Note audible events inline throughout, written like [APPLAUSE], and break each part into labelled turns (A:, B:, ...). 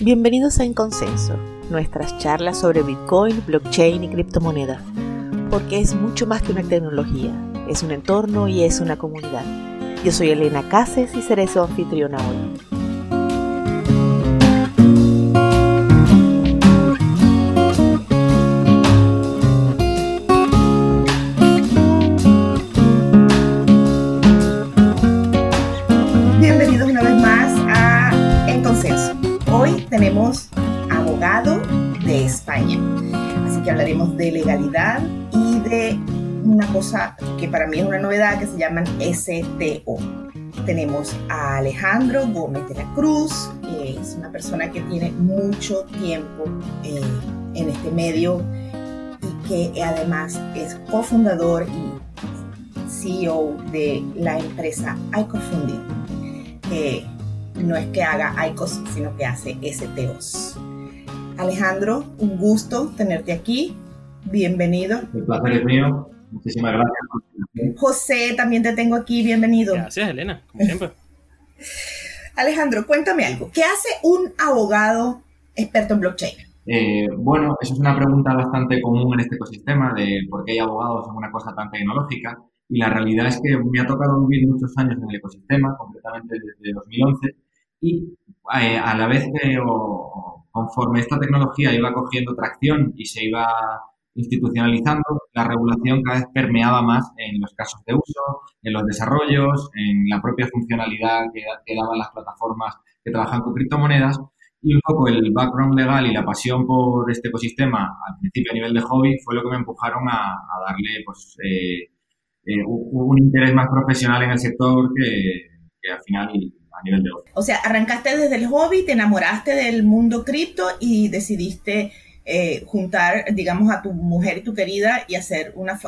A: Bienvenidos a En Consenso, nuestras charlas sobre Bitcoin, blockchain y criptomonedas, porque es mucho más que una tecnología, es un entorno y es una comunidad. Yo soy Elena Cases y seré su anfitriona hoy.
B: Que se llaman STO. Tenemos a Alejandro Gómez de la Cruz, que es una persona que tiene mucho tiempo eh, en este medio y que además es cofundador y CEO de la empresa iCofunding, que no es que haga ICOs, sino que hace STOs. Alejandro, un gusto tenerte aquí. Bienvenido.
C: El placer es mío. Muchísimas gracias.
B: José, también te tengo aquí. Bienvenido.
D: Gracias, Elena, como siempre. [LAUGHS]
B: Alejandro, cuéntame algo. ¿Qué hace un abogado experto en blockchain?
C: Eh, bueno, eso es una pregunta bastante común en este ecosistema de por qué hay abogados en una cosa tan tecnológica. Y la realidad es que me ha tocado vivir muchos años en el ecosistema, completamente desde 2011, y eh, a la vez que conforme esta tecnología iba cogiendo tracción y se iba institucionalizando, la regulación cada vez permeaba más en los casos de uso, en los desarrollos, en la propia funcionalidad que, daban las plataformas que trabajan con criptomonedas. Y un poco el background legal y la pasión por este ecosistema al principio a nivel de hobby fue lo que me empujaron a, darle pues, eh, eh, un, interés más profesional en el sector que, al final a nivel de
B: O sea, arrancaste desde el hobby, te enamoraste del mundo cripto y decidiste eh, juntar, digamos, a tu mujer y tu querida y hacer una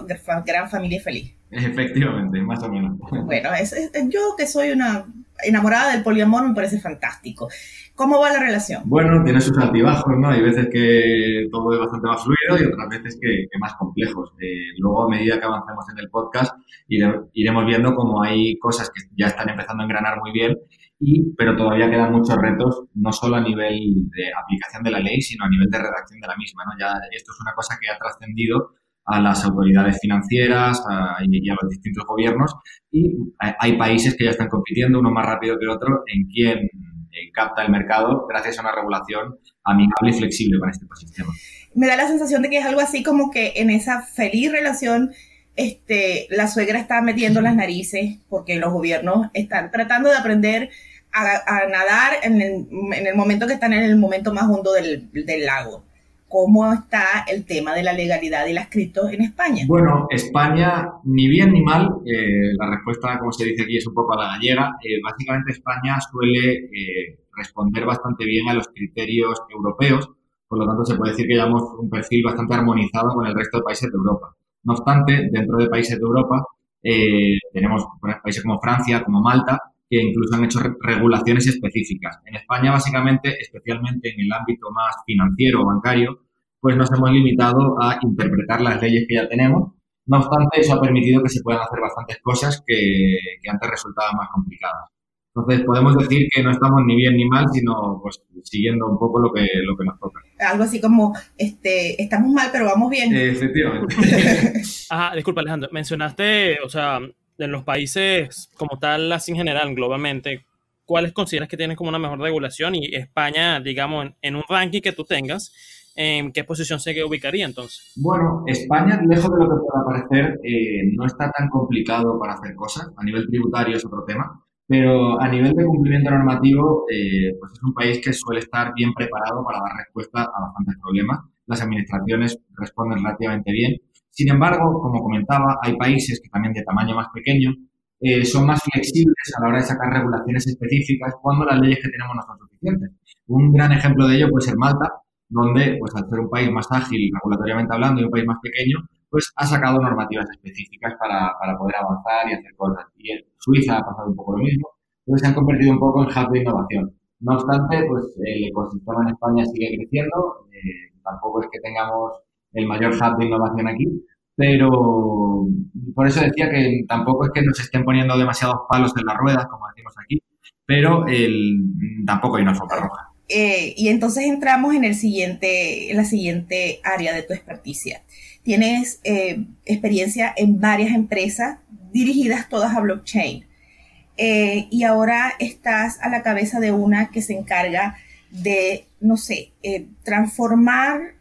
B: gran familia feliz.
C: Efectivamente, más o menos.
B: Bueno, es, yo que soy una enamorada del poliamor me parece fantástico. ¿Cómo va la relación?
C: Bueno, tiene sus altibajos, ¿no? Hay veces que todo es bastante más fluido y otras veces que, más complejos. Eh, luego, a medida que avancemos en el podcast, iremos viendo cómo hay cosas que ya están empezando a engranar muy bien y, pero todavía quedan muchos retos, no solo a nivel de aplicación de la ley, sino a nivel de redacción de la misma. ¿no? Ya esto es una cosa que ha trascendido a las autoridades financieras y a los distintos gobiernos y hay países que ya están compitiendo uno más rápido que otro en quién eh, capta el mercado gracias a una regulación amigable y flexible para este ecosistema.
B: Me da la sensación de que es algo así como que en esa feliz relación este, la suegra está metiendo las narices porque los gobiernos están tratando de aprender a, nadar en el, momento que están en el momento más hondo del, lago. ¿Cómo está el tema de la legalidad y las criptos en España?
C: Bueno, España, ni bien ni mal, eh, la respuesta, como se dice aquí, es un poco a la gallega. Eh, básicamente España suele eh, responder bastante bien a los criterios europeos, por lo tanto se puede decir que llevamos un perfil bastante armonizado con el resto de países de Europa. No obstante, dentro de países de Europa tenemos países como Francia, como Malta, que incluso han hecho regulaciones específicas. En España, básicamente, especialmente en el ámbito más financiero o bancario, pues nos hemos limitado a interpretar las leyes que ya tenemos. No obstante, eso ha permitido que se puedan hacer bastantes cosas que, antes resultaban más complicadas. Entonces, podemos decir que no estamos ni bien ni mal, sino pues siguiendo un poco lo que, lo que nos toca.
B: Algo así como, este, estamos mal, pero vamos bien.
C: efectivamente. [LAUGHS]
D: Ajá, disculpa Alejandro, mencionaste, o sea, de los países como tal, así en general, globalmente, ¿cuáles consideras que tienen como una mejor regulación? Y España, digamos, en, un ranking que tú tengas, ¿en qué posición se ubicaría entonces?
C: Bueno, España, lejos de lo que pueda parecer, eh, no está tan complicado para hacer cosas. A nivel tributario es otro tema. Pero a nivel de cumplimiento normativo, eh, pues es un país que suele estar bien preparado para dar respuesta a bastantes problemas. Las administraciones responden relativamente bien sin embargo, como comentaba, hay países que también de tamaño más pequeño eh, son más flexibles a la hora de sacar regulaciones específicas cuando las leyes que tenemos no son suficientes. Un gran ejemplo de ello puede ser Malta, donde, pues al ser un país más ágil regulatoriamente hablando y un país más pequeño, pues ha sacado normativas específicas para, para poder avanzar y hacer cosas. Y en Suiza ha pasado un poco lo mismo. Entonces se han convertido un poco en hub de innovación. No obstante, pues el ecosistema en España sigue creciendo. Eh, tampoco es que tengamos el mayor hub de innovación aquí, pero por eso decía que tampoco es que nos estén poniendo demasiados palos en las ruedas, como decimos aquí, pero el, tampoco hay una foca roja.
B: eh, y entonces entramos en, el siguiente, en la siguiente área de tu experticia. Tienes eh, experiencia en varias empresas dirigidas todas a blockchain. Eh, y ahora estás a la cabeza de una que se encarga de, no sé, transformar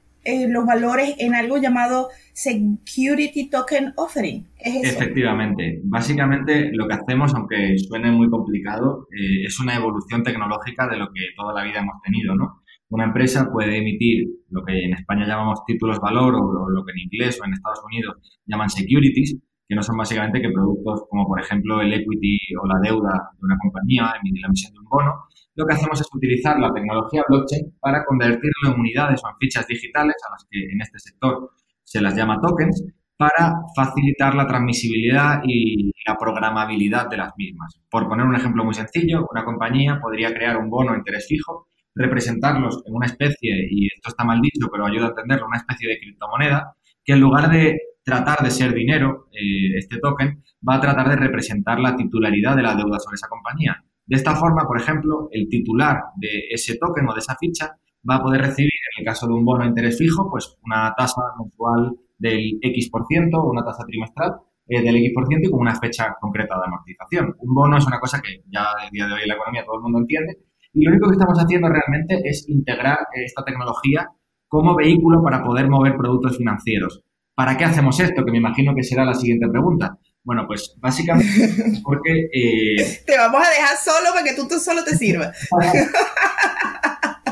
B: los valores en algo llamado Security Token Offering.
C: Efectivamente. Básicamente lo que hacemos, aunque suene muy complicado, eh, es una evolución tecnológica de lo que toda la vida hemos tenido, ¿no? Una empresa puede emitir lo que en España llamamos títulos valor o lo que en inglés o en Estados Unidos llaman securities, que no son básicamente que productos como por ejemplo el equity o la deuda de una compañía, emitir la emisión de un bono. Lo que hacemos es utilizar la tecnología blockchain para convertirlo en unidades o en fichas digitales, a las que en este sector se las llama tokens, para facilitar la transmisibilidad y la programabilidad de las mismas. Por poner un ejemplo muy sencillo, una compañía podría crear un bono de interés fijo, representarlos en una especie, y esto está mal dicho, pero ayuda a entenderlo, una especie de criptomoneda, que en lugar de tratar de ser dinero, eh, este token va a tratar de representar la titularidad de la deuda sobre esa compañía. De esta forma, por ejemplo, el titular de ese token o de esa ficha va a poder recibir, en el caso de un bono de interés fijo, pues una tasa mensual del X%, una tasa trimestral eh, del X% y con una fecha concreta de amortización. Un bono es una cosa que ya el día de hoy en la economía todo el mundo entiende y lo único que estamos haciendo realmente es integrar esta tecnología como vehículo para poder mover productos financieros. ¿Para qué hacemos esto? Que me imagino que será la siguiente pregunta. Bueno, pues básicamente [LAUGHS] porque...
B: Eh, te vamos a dejar solo para que tú, tú solo te sirvas. [LAUGHS]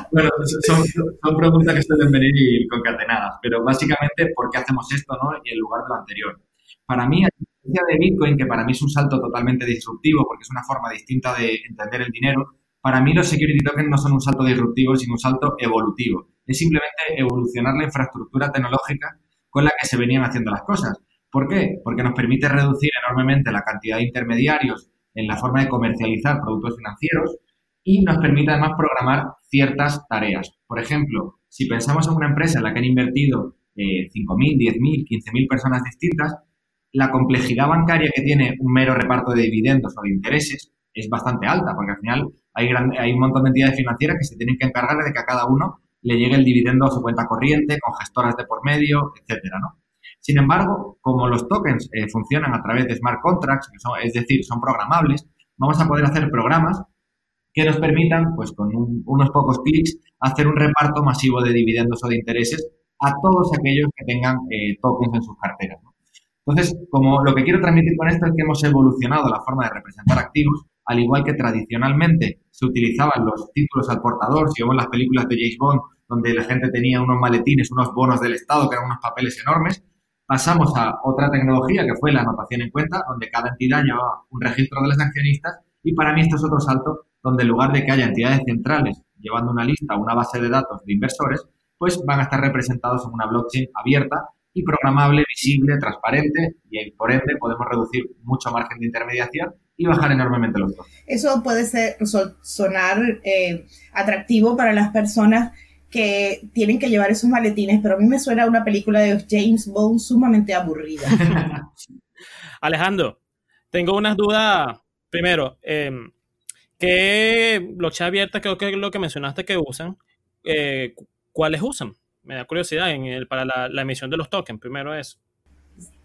C: Bueno, son, son, preguntas que suelen venir concatenadas, pero básicamente, ¿por qué hacemos esto no? y en lugar de lo anterior? Para mí, a diferencia de Bitcoin, que para mí es un salto totalmente disruptivo porque es una forma distinta de entender el dinero, para mí los security tokens no son un salto disruptivo, sino un salto evolutivo. Es simplemente evolucionar la infraestructura tecnológica con la que se venían haciendo las cosas. ¿Por qué? Porque nos permite reducir enormemente la cantidad de intermediarios en la forma de comercializar productos financieros y nos permite además programar ciertas tareas. Por ejemplo, si pensamos en una empresa en la que han invertido eh, 5.000, 10.000, 15.000 personas distintas, la complejidad bancaria que tiene un mero reparto de dividendos o de intereses es bastante alta, porque al final hay, hay un montón de entidades financieras que se tienen que encargar de que a cada uno le llegue el dividendo a su cuenta corriente, con gestoras de por medio, etcétera, ¿no? Sin embargo, como los tokens eh, funcionan a través de smart contracts, es decir, son programables, vamos a poder hacer programas que nos permitan, pues con unos pocos clics, hacer un reparto masivo de dividendos o de intereses a todos aquellos que tengan eh, tokens en sus carteras. Entonces, como lo que quiero transmitir con esto es que hemos evolucionado la forma de representar activos, al igual que tradicionalmente se utilizaban los títulos al portador, si vemos las películas de James Bond, donde la gente tenía unos maletines, unos bonos del Estado, que eran unos papeles enormes, pasamos a otra tecnología que fue la anotación en cuenta, donde cada entidad llevaba un registro de los accionistas, y para mí esto es otro salto donde en lugar de que haya entidades centrales llevando una lista una base de datos de inversores, pues van a estar representados en una blockchain abierta y programable, visible, transparente y por ende podemos reducir mucho margen de intermediación y bajar enormemente los costos.
B: Eso puede ser, sonar eh, atractivo para las personas que tienen que llevar esos maletines, pero a mí me suena una película de James Bond sumamente aburrida. [LAUGHS]
D: Alejandro, tengo unas dudas. Primero, eh, ¿Qué blockchain abierta creo que es lo que mencionaste que usan? Eh, ¿Cuáles usan? Me da curiosidad en el, para la, emisión de los tokens. Primero eso.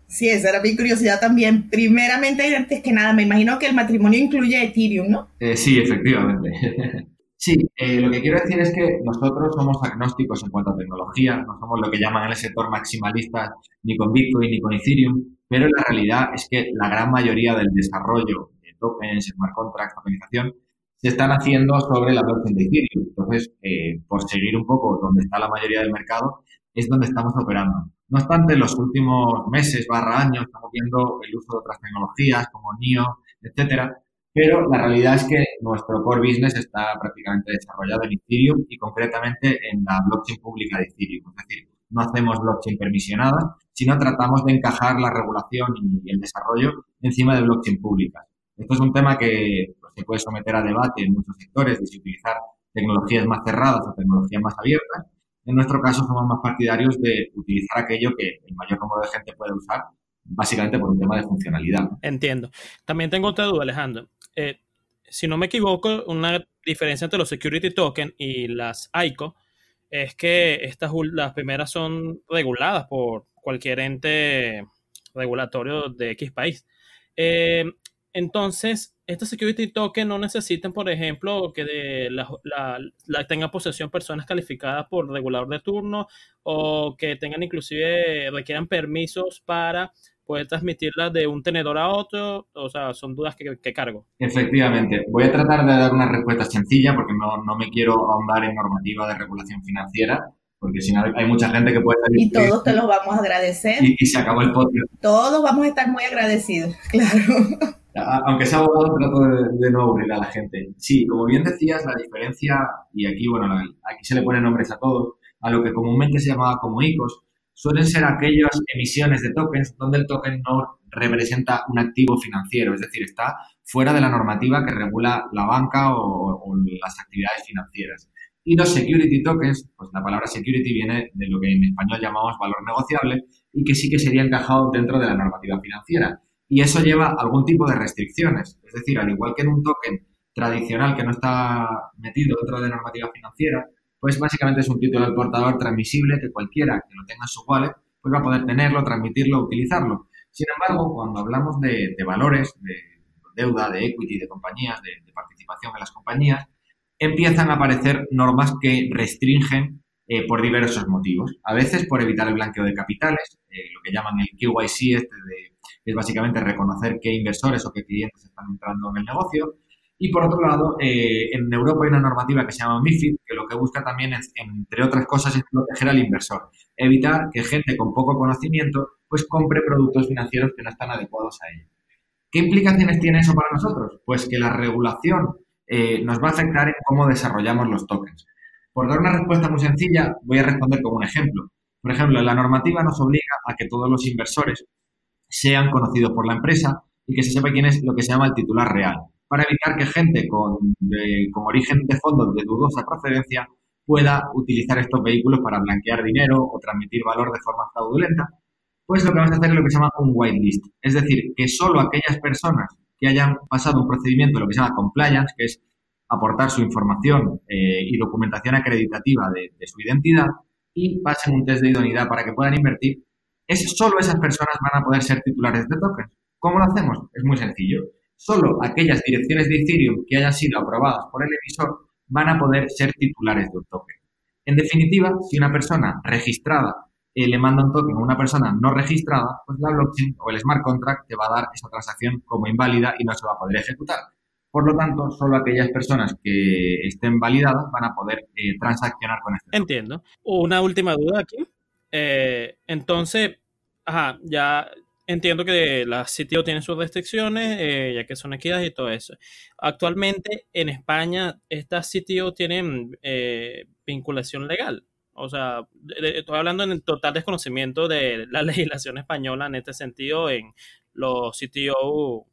B: Sí, esa era mi curiosidad también. Primeramente, antes que nada, me imagino que el matrimonio incluye Ethereum, ¿no?
C: Eh, sí, efectivamente. [LAUGHS] sí, eh, lo que quiero decir es que nosotros somos agnósticos en cuanto a tecnología, no somos lo que llaman el sector maximalista ni con Bitcoin ni con Ethereum, pero la realidad es que la gran mayoría del desarrollo tokens, smart contracts, tokenización, se están haciendo sobre la blockchain de Ethereum. Entonces, eh, por seguir un poco donde está la mayoría del mercado, es donde estamos operando. No obstante, en los últimos meses barra años estamos viendo el uso de otras tecnologías como NIO, etcétera, pero la realidad es que nuestro core business está prácticamente desarrollado en Ethereum y concretamente en la blockchain pública de Ethereum. Es decir, no hacemos blockchain permisionada, sino tratamos de encajar la regulación y el desarrollo encima de blockchain públicas. Esto es un tema que pues, se puede someter a debate en muchos sectores, de si utilizar tecnologías más cerradas o tecnologías más abiertas. En nuestro caso somos más partidarios de utilizar aquello que el mayor número de gente puede usar, básicamente por un tema de funcionalidad.
D: Entiendo. También tengo otra duda, Alejandro. Eh, si no me equivoco, una diferencia entre los security token y las ICO es que estas las primeras son reguladas por cualquier ente regulatorio de X país. Eh, entonces, estos security tokens no necesitan, por ejemplo, que la, la, tengan posesión personas calificadas por regulador de turno o que tengan inclusive, requieran permisos para poder transmitirla de un tenedor a otro? O sea, son dudas que, cargo.
C: Efectivamente. Voy a tratar de dar una respuesta sencilla porque no, no me quiero ahondar en normativa de regulación financiera porque si no hay mucha gente que puede
B: salir. Y todos te lo vamos a agradecer.
C: Y, se acabó el podcast.
B: Todos vamos a estar muy agradecidos, [LAUGHS] claro.
C: Aunque sea abogado, trato de, no aburrir a la gente. Sí, como bien decías, la diferencia, y aquí, bueno, aquí se le ponen nombres a todos, a lo que comúnmente se llamaba como ICOs, suelen ser aquellas emisiones de tokens donde el token no representa un activo financiero, es decir, está fuera de la normativa que regula la banca o, las actividades financieras. Y los security tokens, pues la palabra security viene de lo que en español llamamos valor negociable y que sí que sería encajado dentro de la normativa financiera. Y eso lleva algún tipo de restricciones. Es decir, al igual que en un token tradicional que no está metido dentro de normativa financiera, pues básicamente es un título del portador transmisible que cualquiera que lo tenga en su wallet pues va a poder tenerlo, transmitirlo, utilizarlo. Sin embargo, cuando hablamos de, valores, de deuda, de equity, de compañías, de, participación en las compañías, empiezan a aparecer normas que restringen eh, por diversos motivos. A veces por evitar el blanqueo de capitales, eh, lo que llaman el KYC, este de, es básicamente reconocer qué inversores o qué clientes están entrando en el negocio. Y por otro lado, eh, en Europa hay una normativa que se llama MIFID, que lo que busca también, es, entre otras cosas, es proteger al inversor. Evitar que gente con poco conocimiento pues compre productos financieros que no están adecuados a ello. ¿Qué implicaciones tiene eso para nosotros? Pues que la regulación eh, nos va a afectar en cómo desarrollamos los tokens. Por dar una respuesta muy sencilla, voy a responder con un ejemplo. Por ejemplo, la normativa nos obliga a que todos los inversores sean conocidos por la empresa y que se sepa quién es lo que se llama el titular real para evitar que gente con, origen de fondos de dudosa procedencia pueda utilizar estos vehículos para blanquear dinero o transmitir valor de forma fraudulenta, pues lo que vamos a hacer es lo que se llama un whitelist. Es decir, que solo aquellas personas que hayan pasado un procedimiento, lo que se llama compliance, que es aportar su información eh, y documentación acreditativa de, de, su identidad y pasen un test de idoneidad para que puedan invertir, es, solo esas personas van a poder ser titulares de tokens. ¿Cómo lo hacemos? Es muy sencillo solo aquellas direcciones de Ethereum que hayan sido aprobadas por el emisor van a poder ser titulares de un token. En definitiva, si una persona registrada eh, le manda un token a una persona no registrada, pues la blockchain o el smart contract te va a dar esa transacción como inválida y no se va a poder ejecutar. Por lo tanto, solo aquellas personas que estén validadas van a poder eh, transaccionar con este.
D: Entiendo. Una última duda aquí. Eh, entonces, ajá, ya entiendo que la sitio tiene sus restricciones, eh, ya que son equidades y todo eso. Actualmente en España, estas sitios tienen eh, vinculación legal. O sea, estoy hablando en el total desconocimiento de la [LAUGHS] legislación española en este sentido, en los sitios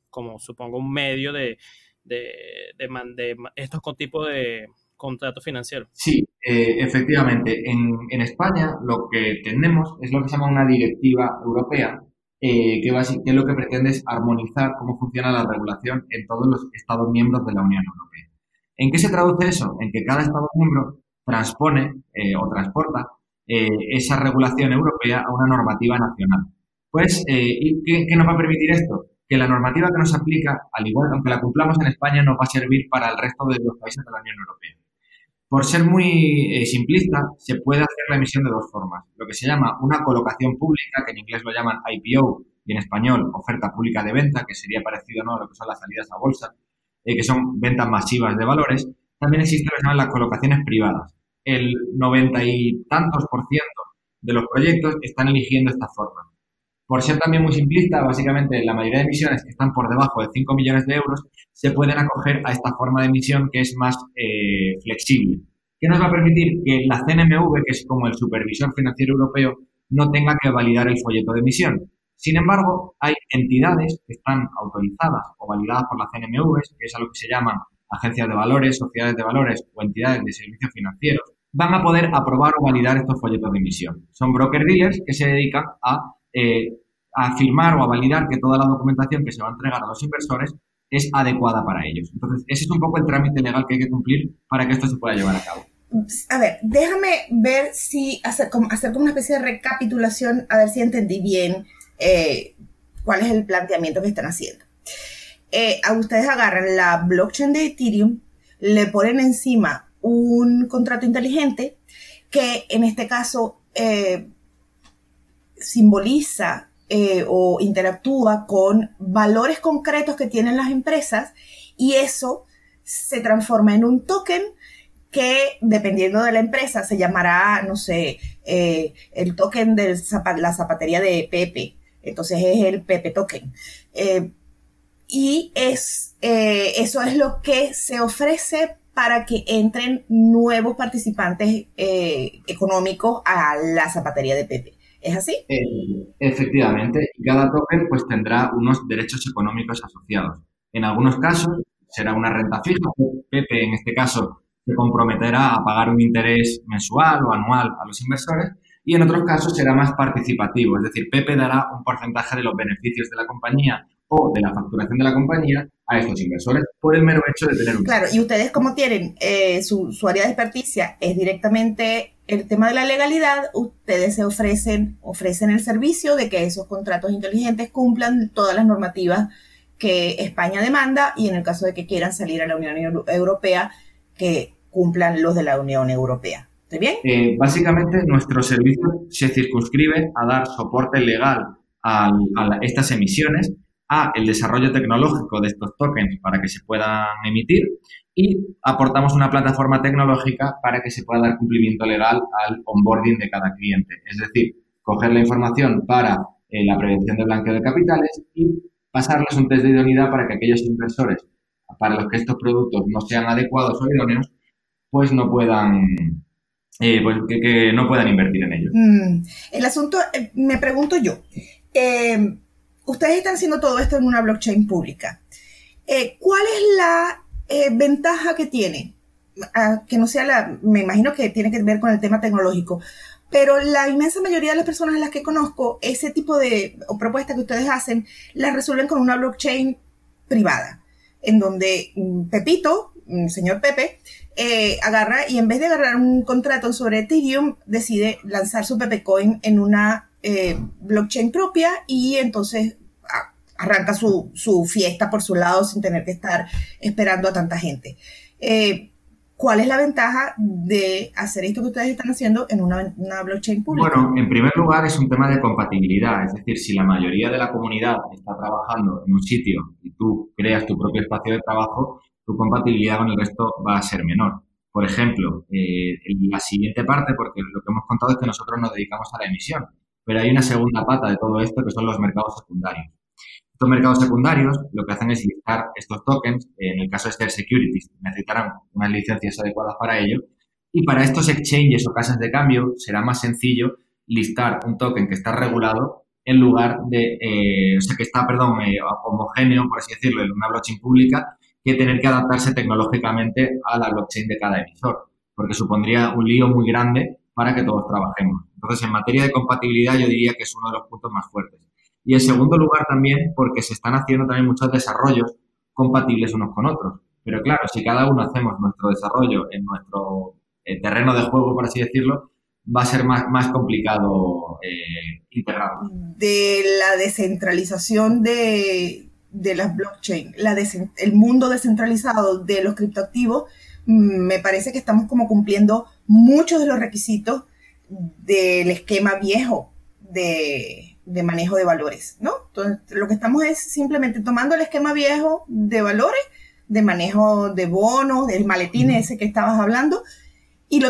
D: como supongo un medio de, de, de, estos tipos de contratos financieros.
C: Sí, eh, efectivamente. En, España lo que tenemos es lo que se llama una directiva europea eh, que, que lo que pretende es armonizar cómo funciona la regulación en todos los Estados miembros de la Unión Europea. ¿En qué se traduce eso? En que cada Estado miembro transpone eh, o transporta esa regulación europea a una normativa nacional. Pues, ¿y qué, qué, nos va a permitir esto? Que la normativa que nos aplica, al igual, aunque la cumplamos en España, nos va a servir para el resto de los países de la Unión Europea. Por ser muy eh, simplista, se puede hacer la emisión de dos formas. Lo que se llama una colocación pública, que en inglés lo llaman IPO y en español oferta pública de venta, que sería parecido a lo que son las salidas a bolsa, eh, que son ventas masivas de valores. También existen lo que llaman las colocaciones privadas. El noventa y tantos por ciento de los proyectos están eligiendo esta forma. Por ser también muy simplista, básicamente la mayoría de emisiones que están por debajo de 5 millones de euros se pueden acoger a esta forma de emisión que es más eh, flexible. ¿Qué nos va a permitir? Que la CNMV, que es como el supervisor financiero europeo, no tenga que validar el folleto de emisión. Sin embargo, hay entidades que están autorizadas o validadas por la CNMV, que es a lo que se llaman agencias de valores, sociedades de valores o entidades de servicios financieros, van a poder aprobar o validar estos folletos de emisión. Son broker dealers que se dedican a eh, a firmar o a validar que toda la documentación que se va a entregar a los inversores es adecuada para ellos. Entonces, ese es un poco el trámite legal que hay que cumplir para que esto se pueda llevar a cabo.
B: A ver, déjame ver si hacer como, hacer como una especie de recapitulación, a ver si entendí bien eh, cuál es el planteamiento que están haciendo. Eh, a ustedes agarran la blockchain de Ethereum, le ponen encima un contrato inteligente que en este caso eh, simboliza o interactúa con valores concretos que tienen las empresas y eso se transforma en un token que dependiendo de la empresa se llamará, no sé, eh, el token de la zapatería de Pepe. Entonces es el Pepe Token. Eh, y es, eh, eso es lo que se ofrece para que entren nuevos participantes económicos a la zapatería de Pepe. ¿Es así?
C: efectivamente, y cada token pues tendrá unos derechos económicos asociados. En algunos casos será una renta fija, Pepe en este caso se comprometerá a pagar un interés mensual o anual a los inversores y en otros casos será más participativo, es decir, Pepe dará un porcentaje de los beneficios de la compañía o de la facturación de la compañía a estos inversores por el mero hecho de tener un...
B: Claro, y ustedes como tienen eh, su, su, área de experticia es directamente el tema de la legalidad, ustedes se ofrecen, ofrecen el servicio de que esos contratos inteligentes cumplan todas las normativas que España demanda y en el caso de que quieran salir a la Unión Europea, que cumplan los de la Unión Europea. ¿Está bien?
C: Eh, básicamente, nuestro servicio se circunscribe a dar soporte legal a, estas emisiones, a el desarrollo tecnológico de estos tokens para que se puedan emitir y aportamos una plataforma tecnológica para que se pueda dar cumplimiento legal al onboarding de cada cliente. Es decir, coger la información para eh, la prevención de blanqueo de capitales y pasarles un test de idoneidad para que aquellos inversores para los que estos productos no sean adecuados o idóneos pues no puedan, eh, pues no puedan invertir en ellos.
B: Mm, el asunto, eh, me pregunto yo, eh, ustedes están haciendo todo esto en una blockchain pública. ¿Cuál es la ventaja que tiene? Ah, que no sea la, me imagino que tiene que ver con el tema tecnológico, pero la inmensa mayoría de las personas a las que conozco, ese tipo de propuestas que ustedes hacen, las resuelven con una blockchain privada, en donde mm, Pepito, mm, señor Pepe, eh, agarra y en vez de agarrar un contrato sobre Ethereum, decide lanzar su Pepecoin en una eh, blockchain propia y entonces arranca su, fiesta por su lado sin tener que estar esperando a tanta gente. Eh, ¿Cuál es la ventaja de hacer esto que ustedes están haciendo en una, una, blockchain pública?
C: Bueno, en primer lugar es un tema de compatibilidad, es decir, si la mayoría de la comunidad está trabajando en un sitio y tú creas tu propio espacio de trabajo, tu compatibilidad con el resto va a ser menor. Por ejemplo, eh, la siguiente parte, porque lo que hemos contado es que nosotros nos dedicamos a la emisión, pero hay una segunda pata de todo esto que son los mercados secundarios. Estos mercados secundarios lo que hacen es listar estos tokens, en el caso de ser securities, necesitarán unas licencias adecuadas para ello, y para estos exchanges o casas de cambio será más sencillo listar un token que está regulado en lugar de, eh, o sea, que está, perdón, eh, homogéneo, por así decirlo, en una blockchain pública que tener que adaptarse tecnológicamente a la blockchain de cada emisor, porque supondría un lío muy grande para que todos trabajemos. Entonces, en materia de compatibilidad, yo diría que es uno de los puntos más fuertes. Y en segundo lugar, también porque se están haciendo también muchos desarrollos compatibles unos con otros. Pero claro, si cada uno hacemos nuestro desarrollo en nuestro eh, terreno de juego, por así decirlo, va a ser más, más complicado eh, integrarlo.
B: De la descentralización de, de las blockchain, la el mundo descentralizado de los criptoactivos, mm, me parece que estamos como cumpliendo muchos de los requisitos del esquema viejo de, de manejo de valores, ¿no? Entonces, lo que estamos es simplemente tomando el esquema viejo de valores, de manejo de bonos, del maletín ese que estabas hablando, y lo,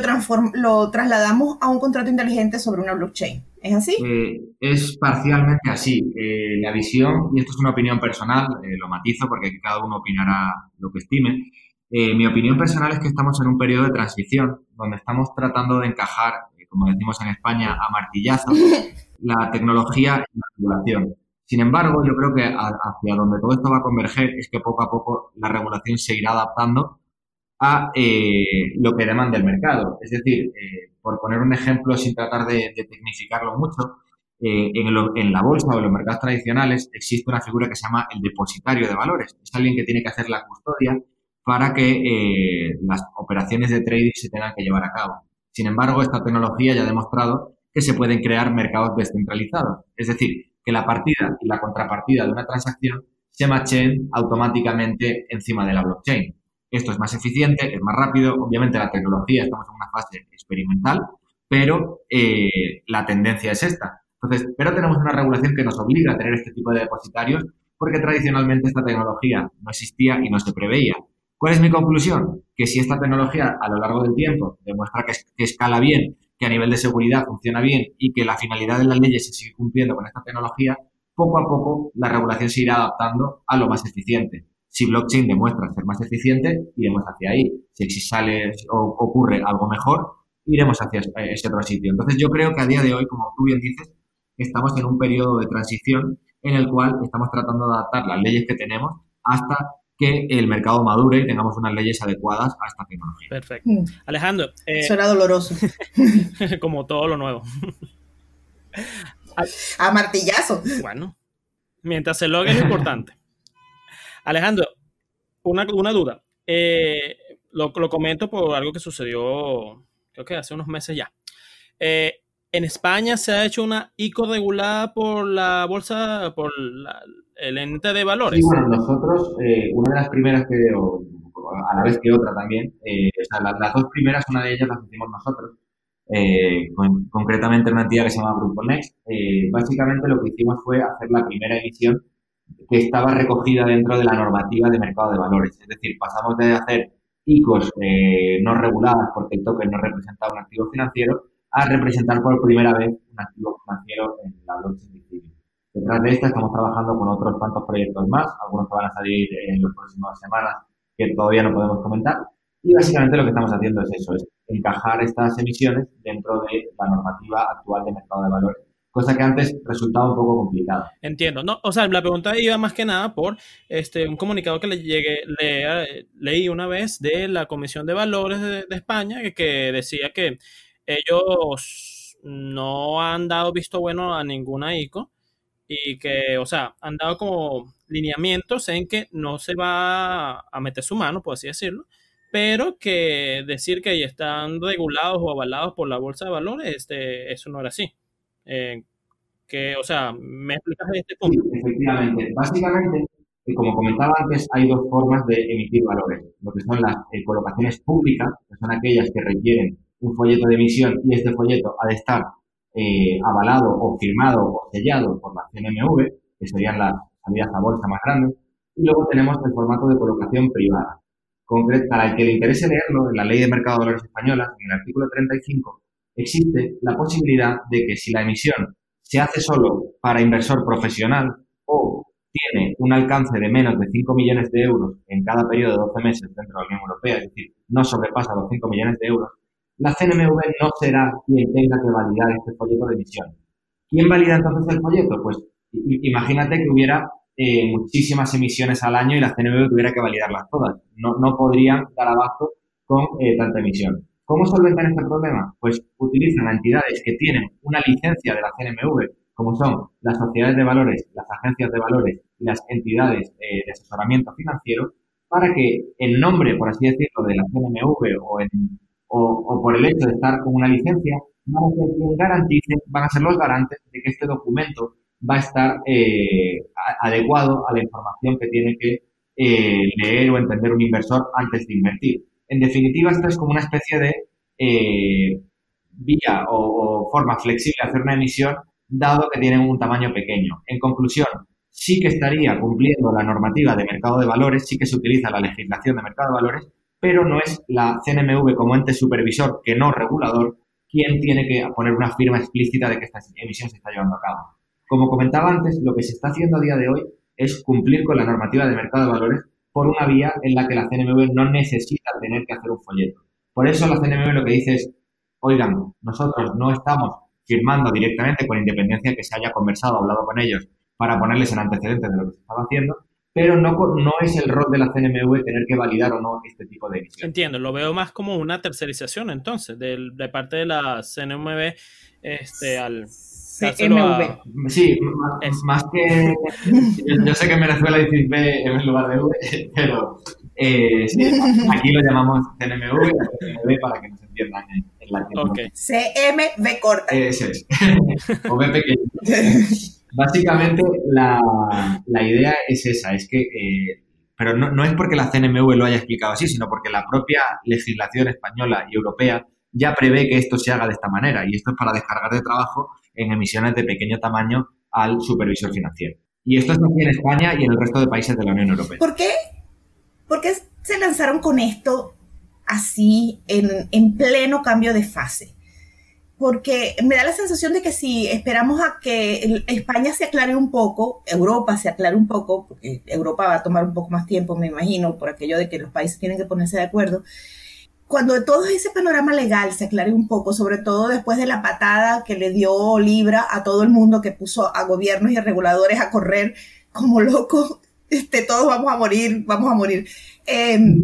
B: lo trasladamos a un contrato inteligente sobre una blockchain. ¿Es así?
C: Eh, es parcialmente así. Eh, la visión, y esto es una opinión personal, eh, lo matizo porque cada uno opinará lo que estime. mi opinión personal es que estamos en un periodo de transición donde estamos tratando de encajar, como decimos en España, a martillazo, [LAUGHS] la tecnología y la regulación. Sin embargo, yo creo que hacia donde todo esto va a converger es que poco a poco la regulación se irá adaptando a lo que demanda el mercado. Es decir, por poner un ejemplo sin tratar de, tecnificarlo mucho, eh, en, la bolsa o en los mercados tradicionales existe una figura que se llama el depositario de valores. Es alguien que tiene que hacer la custodia para que eh, las operaciones de trading se tengan que llevar a cabo. Sin embargo, esta tecnología ya ha demostrado que se pueden crear mercados descentralizados. Es decir, que la partida y la contrapartida de una transacción se machen automáticamente encima de la blockchain. Esto es más eficiente, es más rápido. Obviamente la tecnología, estamos en una fase experimental, pero eh, la tendencia es esta. Entonces, pero tenemos una regulación que nos obliga a tener este tipo de depositarios porque tradicionalmente esta tecnología no existía y no se preveía. ¿Cuál es mi conclusión? Que si esta tecnología a lo largo del tiempo demuestra que, escala bien, que a nivel de seguridad funciona bien y que la finalidad de las leyes se sigue cumpliendo con esta tecnología, poco a poco la regulación se irá adaptando a lo más eficiente. Si blockchain demuestra ser más eficiente, iremos hacia ahí. Si sale o ocurre algo mejor, iremos hacia ese otro sitio. Entonces yo creo que a día de hoy, como tú bien dices, estamos en un periodo de transición en el cual estamos tratando de adaptar las leyes que tenemos hasta que el mercado madure y tengamos unas leyes adecuadas a esta tecnología.
D: Perfecto. Mm. Alejandro.
B: Eh, Suena doloroso. [LAUGHS]
D: como todo lo nuevo.
B: a martillazo.
D: Bueno, mientras se logre lo importante. Alejandro, una, duda. Eh, lo, lo, comento por algo que sucedió, creo que hace unos meses ya. Eh, en España se ha hecho una ICO regulada por la bolsa, por el ente de valores.
C: Sí, bueno, nosotros, eh, una de las primeras que, a la vez que otra también, eh, o sea, las, dos primeras, una de ellas las hicimos nosotros, eh, concretamente una entidad que se llama Grupo Next. básicamente lo que hicimos fue hacer la primera emisión que estaba recogida dentro de la normativa de mercado de valores. Es decir, pasamos de hacer ICOs no reguladas porque el token no representaba un activo financiero a representar por primera vez un activo financiero en la blockchain de Detrás de esta estamos trabajando con otros tantos proyectos más, algunos que van a salir en las próximas semanas que todavía no podemos comentar. Y básicamente lo que estamos haciendo es eso, es encajar estas emisiones dentro de la normativa actual de mercado de valores, cosa que antes resultaba un poco complicada.
D: Entiendo, no, o sea, la pregunta iba más que nada por este un comunicado que le llegué, le, leí una vez de la Comisión de Valores de, España que decía que ellos no han dado visto bueno a ninguna ICO y que, o sea, han dado como lineamientos en que no se va a meter su mano, por así decirlo, pero que decir que están regulados o avalados por la bolsa de valores, este, eso no era así. Eh, que, o sea, ¿me explicas este punto?
C: Sí, efectivamente. Básicamente, como comentaba antes, hay dos formas de emitir valores. Lo que son las eh, colocaciones públicas, que son aquellas que requieren un folleto de emisión y este folleto ha de estar eh, avalado o firmado o sellado por la CNMV, que serían las salidas a bolsa más grandes, y luego tenemos el formato de colocación privada. Para el que le interese leerlo, en la Ley de Mercado de Valores Española, en el artículo 35, existe la posibilidad de que si la emisión se hace solo para inversor profesional o tiene un alcance de menos de 5 millones de euros en cada periodo de 12 meses dentro de la Unión Europea, es decir, no sobrepasa los 5 millones de euros, la CNMV no será quien tenga que validar este folleto de emisión. ¿Quién valida entonces el folleto? Pues imagínate que hubiera eh, muchísimas emisiones al año y la CNMV tuviera que validarlas todas. No, no podrían dar abasto con eh, tanta emisión. ¿Cómo solventan este problema? Pues utilizan entidades que tienen una licencia de la CNMV, como son las sociedades de valores, las agencias de valores y las entidades eh, de asesoramiento financiero, para que en nombre, por así decirlo, de la CNMV o en o, por el hecho de estar con una licencia, van a ser quien garantice, van a ser los garantes de que este documento va a estar eh, adecuado a la información que tiene que eh, leer o entender un inversor antes de invertir. En definitiva, esto es como una especie de eh, vía o, o, forma flexible de hacer una emisión, dado que tienen un tamaño pequeño. En conclusión, sí que estaría cumpliendo la normativa de mercado de valores, sí que se utiliza la legislación de mercado de valores, pero no es la CNMV como ente supervisor, que no regulador, quien tiene que poner una firma explícita de que esta emisión se está llevando a cabo. Como comentaba antes, lo que se está haciendo a día de hoy es cumplir con la normativa de mercado de valores por una vía en la que la CNMV no necesita tener que hacer un folleto. Por eso la CNMV lo que dice es, oigan, nosotros no estamos firmando directamente con independencia que se haya conversado, hablado con ellos, para ponerles en antecedentes de lo que se estaba haciendo, pero no, no es el rol de la CNMV tener que validar o no este tipo de emisión.
D: Entiendo, lo veo más como una tercerización entonces, de, de parte de la CNMV este, al...
B: CMV.
C: Sí, más, que... Yo, sé que en Venezuela dices B en lugar de V, [LAUGHS] pero eh, aquí lo llamamos CNMV, CNMV para que nos entiendan en, la
B: Okay. CMV corta.
C: Eso es. [LAUGHS] o B pequeño. [LAUGHS] Básicamente la, la, idea es esa, es que... Eh, pero no, no es porque la CNMV lo haya explicado así, sino porque la propia legislación española y europea ya prevé que esto se haga de esta manera y esto es para descargar de trabajo en emisiones de pequeño tamaño al supervisor financiero. Y esto es así en España y en el resto de países de la Unión Europea.
B: ¿Por qué, ¿Por qué se lanzaron con esto así en, en pleno cambio de fase? Porque me da la sensación de que si esperamos a que España se aclare un poco, Europa se aclare un poco, porque Europa va a tomar un poco más tiempo, me imagino, por aquello de que los países tienen que ponerse de acuerdo, cuando todo ese panorama legal se aclare un poco, sobre todo después de la patada que le dio Libra a todo el mundo, que puso a gobiernos y a reguladores a correr como locos, este, todos vamos a morir, vamos a morir. Em,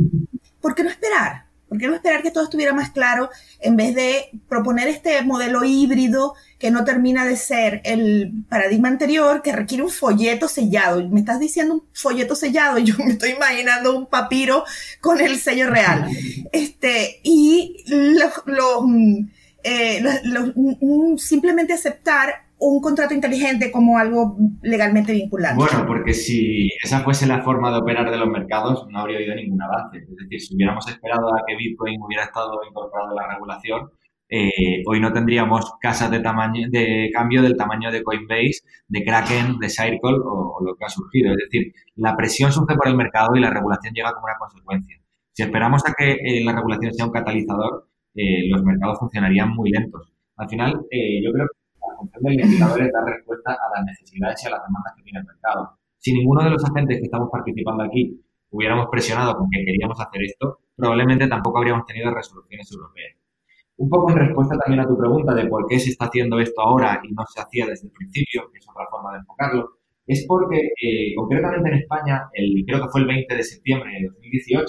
B: ¿Por qué no esperar? ¿Por qué no esperar que todo estuviera más claro en vez de proponer este modelo híbrido que no termina de ser el paradigma anterior, que requiere un folleto sellado? Me estás diciendo un folleto sellado, [LAUGHS] yo me estoy imaginando un papiro con el sello real. [LAUGHS] Este, y eh, simplemente aceptar un contrato inteligente como algo legalmente vinculante.
C: Bueno, porque si esa fuese la forma de operar de los mercados, no habría habido ningún avance. Es decir, si hubiéramos esperado a que Bitcoin hubiera estado incorporado en la regulación, eh, hoy no tendríamos casas de tamaño de cambio del tamaño de Coinbase, de Kraken, de Circle o, lo que ha surgido. Es decir, la presión surge por el mercado y la regulación llega como una consecuencia. Si esperamos a que eh, la regulación sea un catalizador, eh, los mercados funcionarían muy lentos. Al final, yo creo que la función del legislador es dar respuesta a las necesidades y a las demandas que tiene el mercado. Si ninguno de los agentes que estamos participando aquí hubiéramos presionado con que queríamos hacer esto, probablemente tampoco habríamos tenido resoluciones europeas. Un poco en respuesta también a tu pregunta de por qué se está haciendo esto ahora y no se hacía desde el principio, que es otra forma de enfocarlo, es porque eh, concretamente en España, el, creo que fue el 20 de septiembre de 2018,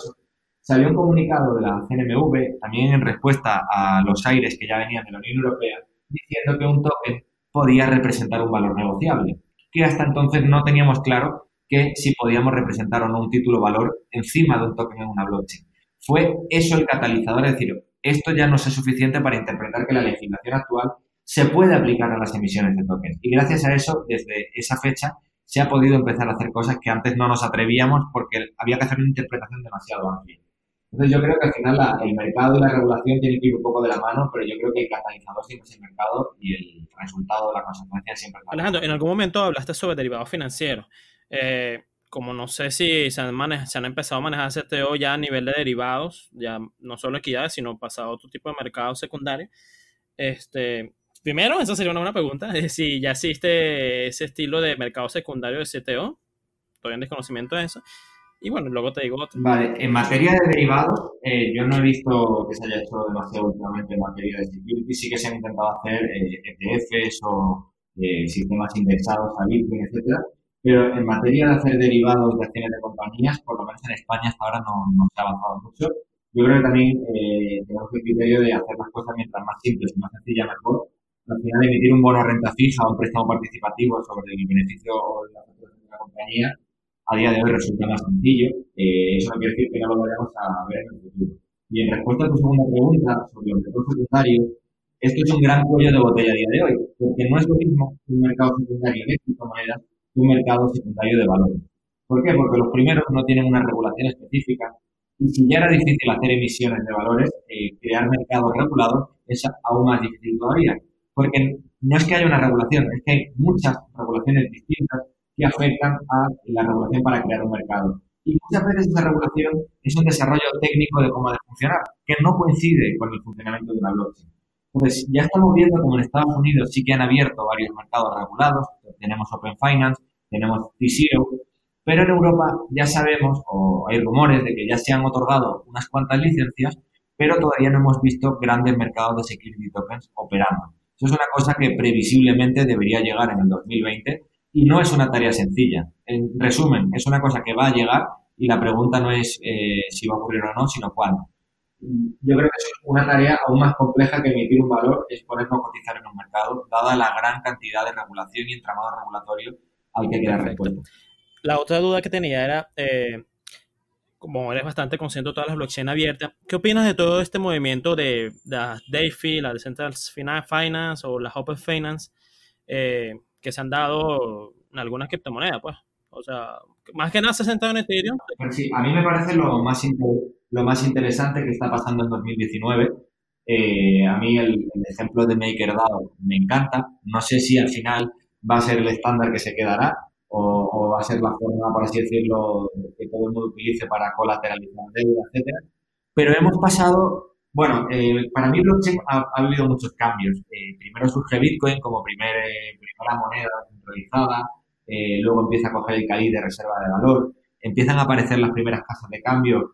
C: salió un comunicado de la CNMV, también en respuesta a los aires que ya venían de la Unión Europea, diciendo que un token podía representar un valor negociable, que hasta entonces no teníamos claro que si podíamos representar o no un título valor encima de un token en una blockchain. Fue eso el catalizador, es decir, esto ya no es suficiente para interpretar que la legislación actual se puede aplicar a las emisiones de tokens. Y gracias a eso, desde esa fecha, se ha podido empezar a hacer cosas que antes no nos atrevíamos porque había que hacer una interpretación demasiado amplia. Entonces yo creo que al final el mercado y la regulación tienen que ir un poco de la mano, pero yo creo que el catalizador siempre es el mercado y el resultado la consecuencia siempre es
D: Alejandro, en algún momento hablaste sobre derivados financieros. Eh, como no sé si se han, se han empezado a manejar CTO ya a nivel de derivados, ya no solo equidades, sino pasado a otro tipo de mercado secundario. Este, primero, esa sería una buena pregunta, si ya existe ese estilo de mercado secundario de CTO, estoy en desconocimiento de eso. Y bueno, luego te digo otro.
C: Vale, en materia de derivados, eh, yo no he visto que se haya hecho demasiado últimamente en materia de security. Sí que se han intentado hacer ETFs eh, e o eh, sistemas indexados a Bitcoin, etcétera. Pero en materia de hacer derivados de acciones de compañías, por lo menos en España hasta ahora no, no se ha avanzado mucho. Yo creo que también tenemos el criterio de hacer las cosas mientras más simples y más sencillas mejor. Al final, emitir un bono renta fija o un préstamo participativo sobre el beneficio o la de la compañía a día de hoy resulta más sencillo. Eh, eso no quiere decir que no lo vayamos a ver en el futuro. Y en respuesta a tu segunda pregunta sobre los mercados secundarios, esto es un gran cuello de botella a día de hoy, porque no es lo mismo un mercado secundario de criptomonedas que un mercado secundario de valores. ¿Por qué? Porque los primeros no tienen una regulación específica y si ya era difícil hacer emisiones de valores, eh, crear mercados regulados es aún más difícil todavía. Porque no es que haya una regulación, es que hay muchas regulaciones distintas que afectan a la regulación para crear un mercado. Y muchas veces esa regulación es un desarrollo técnico de cómo de funcionar, que no coincide con el funcionamiento de una blockchain. Entonces, ya estamos viendo como en Estados Unidos sí que han abierto varios mercados regulados, tenemos Open Finance, tenemos T-Zero, pero en Europa ya sabemos, o hay rumores de que ya se han otorgado unas cuantas licencias, pero todavía no hemos visto grandes mercados de security tokens operando. Eso es una cosa que previsiblemente debería llegar en el 2020 y no es una tarea sencilla. En resumen, es una cosa que va a llegar y la pregunta no es eh, si va a ocurrir o no, sino cuándo. yo creo que es una tarea aún más compleja que emitir un valor, es ponerlo a cotizar en un mercado, dada la gran cantidad de regulación y entramado regulatorio al que queda respuesta.
D: La otra duda que tenía era, eh, como eres bastante consciente de todas las blockchain abiertas, ¿qué opinas de todo este movimiento de, la DeFi, la Decentral Finance o la Open Finance eh, que se han dado en algunas criptomonedas? Pues, o sea, más que nada se ha sentado en Ethereum.
C: Sí, a mí me parece lo más, lo más interesante que está pasando en 2019. Eh, a mí el, el, ejemplo de MakerDAO me encanta. No sé si al final va a ser el estándar que se quedará, o, va a ser la forma, por así decirlo, que todo el mundo utilice para colateralizar deuda, etcétera. Pero hemos pasado, bueno, eh, para mí blockchain ha, habido muchos cambios. Eh, primero surge Bitcoin como primer, eh, primera moneda centralizada, luego empieza a coger el caliz de reserva de valor, empiezan a aparecer las primeras casas de cambio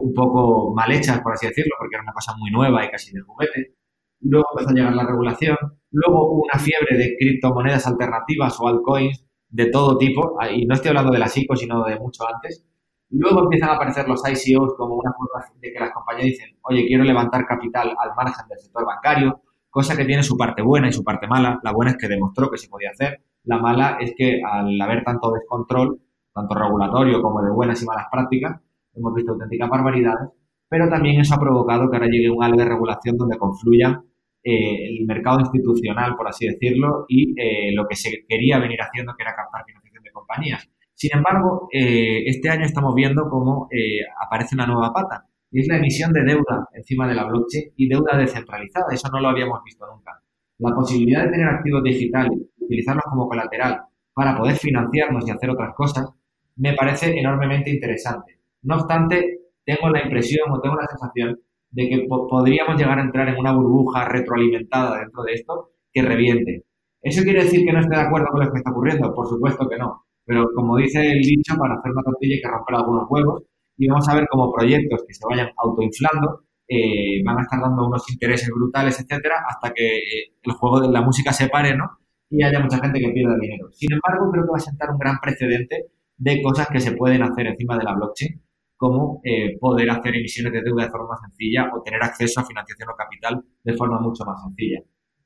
C: un poco mal hechas, por así decirlo, porque era una cosa muy nueva y casi de juguete. Luego empezó a llegar la regulación, luego hubo una fiebre de criptomonedas alternativas o altcoins de todo tipo, y no estoy hablando de las ICO, sino de mucho antes. Luego empiezan a aparecer los ICOs como una forma de que las compañías dicen, oye, quiero levantar capital al margen del sector bancario, cosa que tiene su parte buena y su parte mala. La buena es que demostró que se podía hacer. La mala es que al haber tanto descontrol, tanto regulatorio como de buenas y malas prácticas, hemos visto auténticas barbaridades, pero también eso ha provocado que ahora llegue un algo de regulación donde confluyan eh, el mercado institucional, por así decirlo, y eh, lo que se quería venir haciendo, que era captar financiación de compañías. Sin embargo, eh, este año estamos viendo cómo aparece una nueva pata, es la emisión de deuda encima de la blockchain y deuda descentralizada. Eso no lo habíamos visto nunca. La posibilidad de tener activos digitales, utilizarlos como colateral para poder financiarnos y hacer otras cosas, me parece enormemente interesante. No obstante, tengo la impresión o tengo la sensación de que podríamos llegar a entrar en una burbuja retroalimentada dentro de esto que reviente. ¿Eso quiere decir que no esté de acuerdo con lo que está ocurriendo? Por supuesto que no. Pero como dice el dicho, para hacer una tortilla hay que romper algunos huevos y vamos a ver cómo proyectos que se vayan autoinflando eh, van a estar dando unos intereses brutales, etcétera, hasta que eh, el juego de la música se pare, ¿no? Y haya mucha gente que pierda dinero. Sin embargo, creo que va a sentar un gran precedente de cosas que se pueden hacer encima de la blockchain como eh, poder hacer emisiones de deuda de forma sencilla o tener acceso a financiación o capital de forma mucho más sencilla.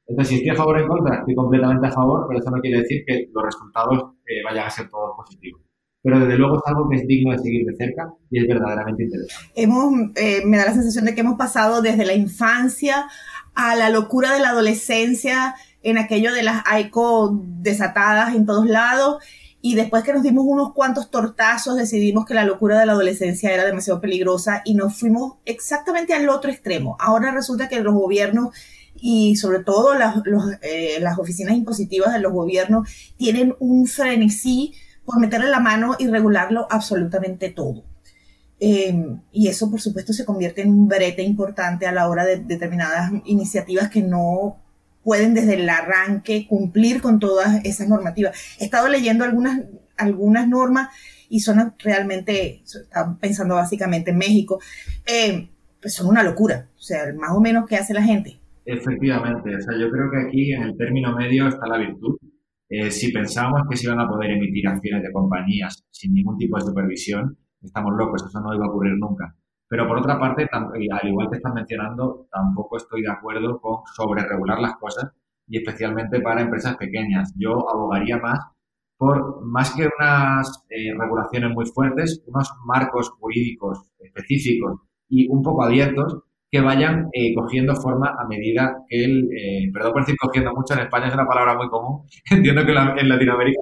C: Entonces, si estoy a favor o en contra, estoy completamente a favor, pero eso no quiere decir que los resultados eh, vayan a ser todos positivos. Pero desde luego es algo que es digno de seguir de cerca y es verdaderamente interesante.
B: Hemos, eh, me da la sensación de que hemos pasado desde la infancia a la locura de la adolescencia, en aquello de las ICO desatadas en todos lados, y después que nos dimos unos cuantos tortazos, decidimos que la locura de la adolescencia era demasiado peligrosa y nos fuimos exactamente al otro extremo. Ahora resulta que los gobiernos y sobre todo las, eh, las oficinas impositivas de los gobiernos tienen un frenesí por meterle la mano y regularlo absolutamente todo. Em, y eso, por supuesto, se convierte en un brete importante a la hora de determinadas iniciativas que no pueden desde el arranque cumplir con todas esas normativas. He estado leyendo algunas, algunas normas y son realmente, están pensando básicamente en México, eh, pues son una locura. O sea, más o menos, ¿qué hace la gente?
C: Efectivamente, o sea, yo creo que aquí en el término medio está la virtud. Eh, si pensábamos que se iban a poder emitir acciones de compañías sin ningún tipo de supervisión, estamos locos, eso no iba a ocurrir nunca. Pero por otra parte, al igual que estás mencionando, tampoco estoy de acuerdo con sobre regular las cosas y especialmente para empresas pequeñas. Yo abogaría más por, más que unas eh, regulaciones muy fuertes, unos marcos jurídicos específicos y un poco abiertos que vayan eh, cogiendo forma a medida que el, eh, perdón por decir cogiendo mucho, en España es una palabra muy común, [LAUGHS] entiendo que en Latinoamérica.